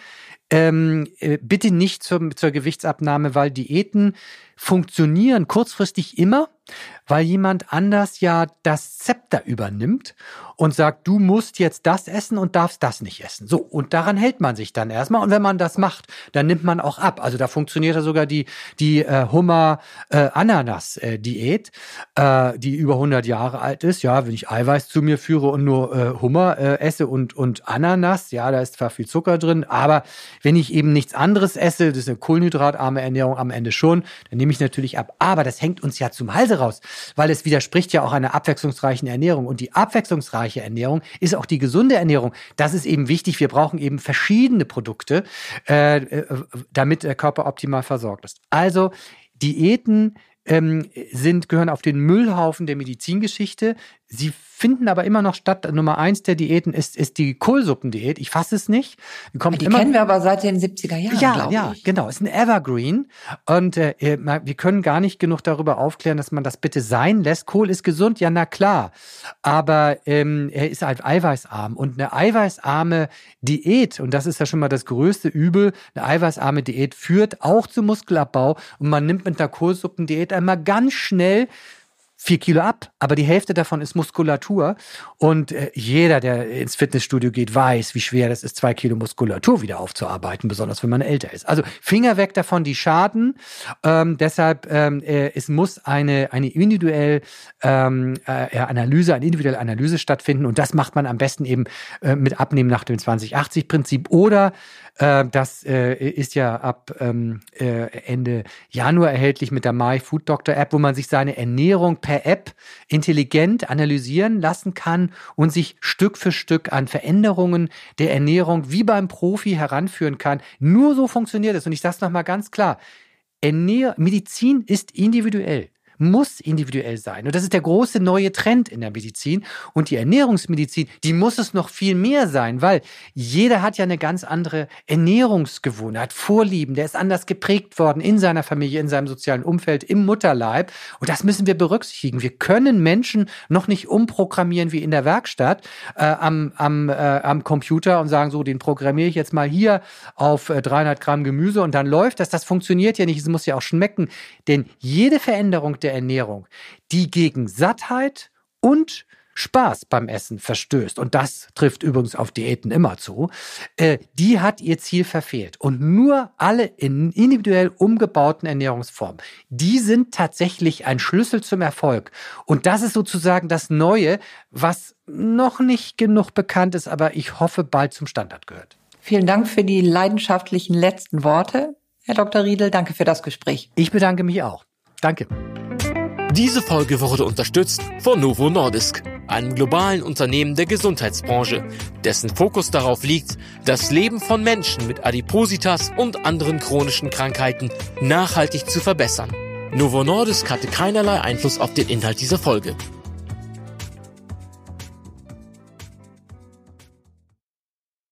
ähm, äh, bitte nicht zur, zur Gewichtsabnahme, weil Diäten funktionieren kurzfristig immer, weil jemand anders ja das Zepter übernimmt und sagt, du musst jetzt das essen und darfst das nicht essen. So, und daran hält man sich dann erstmal. Und wenn man das macht, dann nimmt man auch ab. Also da funktioniert ja sogar die, die äh, Hummer-Ananas-Diät, äh, die über 100 Jahre alt ist. Ja, wenn ich Eiweiß zu mir führe und nur äh, Hummer äh, esse und, und Ananas, ja, da ist zwar viel Zucker drin, aber wenn ich eben nichts anderes esse, das ist eine kohlenhydratarme Ernährung am Ende schon, dann nehme ich natürlich ab. Aber das hängt uns ja zum Halse raus, weil es widerspricht ja auch einer abwechslungsreichen Ernährung. Und die abwechslungsreiche Ernährung ist auch die gesunde Ernährung. Das ist eben wichtig. Wir brauchen eben verschiedene Produkte, äh, äh damit der Körper optimal versorgt ist. Also Diäten ähm, sind, gehören auf den Müllhaufen der Medizingeschichte. Sie finden aber immer noch statt. Nummer eins der Diäten ist, ist die Kohlsuppendiät. Ich fasse es nicht. Die, kommt die immer, kennen wir aber seit den 70er Jahren. Ja, ja, ich. genau. Ist ein Evergreen. Und äh, wir können gar nicht genug darüber aufklären, dass man das bitte sein lässt. Kohl ist gesund, ja, na klar. Aber ähm, er ist halt eiweißarm. Und eine eiweißarme Diät, und das ist ja schon mal das größte Übel, eine eiweißarme Diät führt auch zu Muskelabbau. Und man nimmt mit einer Kohlsuppendiät einmal ganz schnell vier Kilo ab, aber die Hälfte davon ist Muskulatur. Und äh, jeder, der ins Fitnessstudio geht, weiß, wie schwer das ist, zwei Kilo Muskulatur wieder aufzuarbeiten, besonders wenn man älter ist. Also Finger weg davon, die schaden. Ähm, deshalb ähm, äh, es muss eine eine individuell ähm, äh, Analyse, eine individuelle Analyse stattfinden und das macht man am besten eben äh, mit Abnehmen nach dem 2080-Prinzip oder äh, das äh, ist ja ab ähm, äh, Ende Januar erhältlich mit der My Food Doctor App, wo man sich seine Ernährung per App intelligent analysieren lassen kann und sich Stück für Stück an Veränderungen der Ernährung wie beim Profi heranführen kann. Nur so funktioniert es. Und ich sage es nochmal ganz klar. Ernähr Medizin ist individuell muss individuell sein. Und das ist der große neue Trend in der Medizin. Und die Ernährungsmedizin, die muss es noch viel mehr sein, weil jeder hat ja eine ganz andere Ernährungsgewohnheit, Vorlieben. Der ist anders geprägt worden in seiner Familie, in seinem sozialen Umfeld, im Mutterleib. Und das müssen wir berücksichtigen. Wir können Menschen noch nicht umprogrammieren wie in der Werkstatt äh, am, am, äh, am Computer und sagen, so, den programmiere ich jetzt mal hier auf äh, 300 Gramm Gemüse und dann läuft das. Das funktioniert ja nicht. Es muss ja auch schmecken. Denn jede Veränderung der Ernährung, die gegen Sattheit und Spaß beim Essen verstößt, und das trifft übrigens auf Diäten immer zu, äh, die hat ihr Ziel verfehlt. Und nur alle in individuell umgebauten Ernährungsformen, die sind tatsächlich ein Schlüssel zum Erfolg. Und das ist sozusagen das Neue, was noch nicht genug bekannt ist, aber ich hoffe bald zum Standard gehört. Vielen Dank für die leidenschaftlichen letzten Worte, Herr Dr. Riedel. Danke für das Gespräch. Ich bedanke mich auch. Danke. Diese Folge wurde unterstützt von Novo Nordisk, einem globalen Unternehmen der Gesundheitsbranche, dessen Fokus darauf liegt, das Leben von Menschen mit Adipositas und anderen chronischen Krankheiten nachhaltig zu verbessern. Novo Nordisk hatte keinerlei Einfluss auf den Inhalt dieser Folge.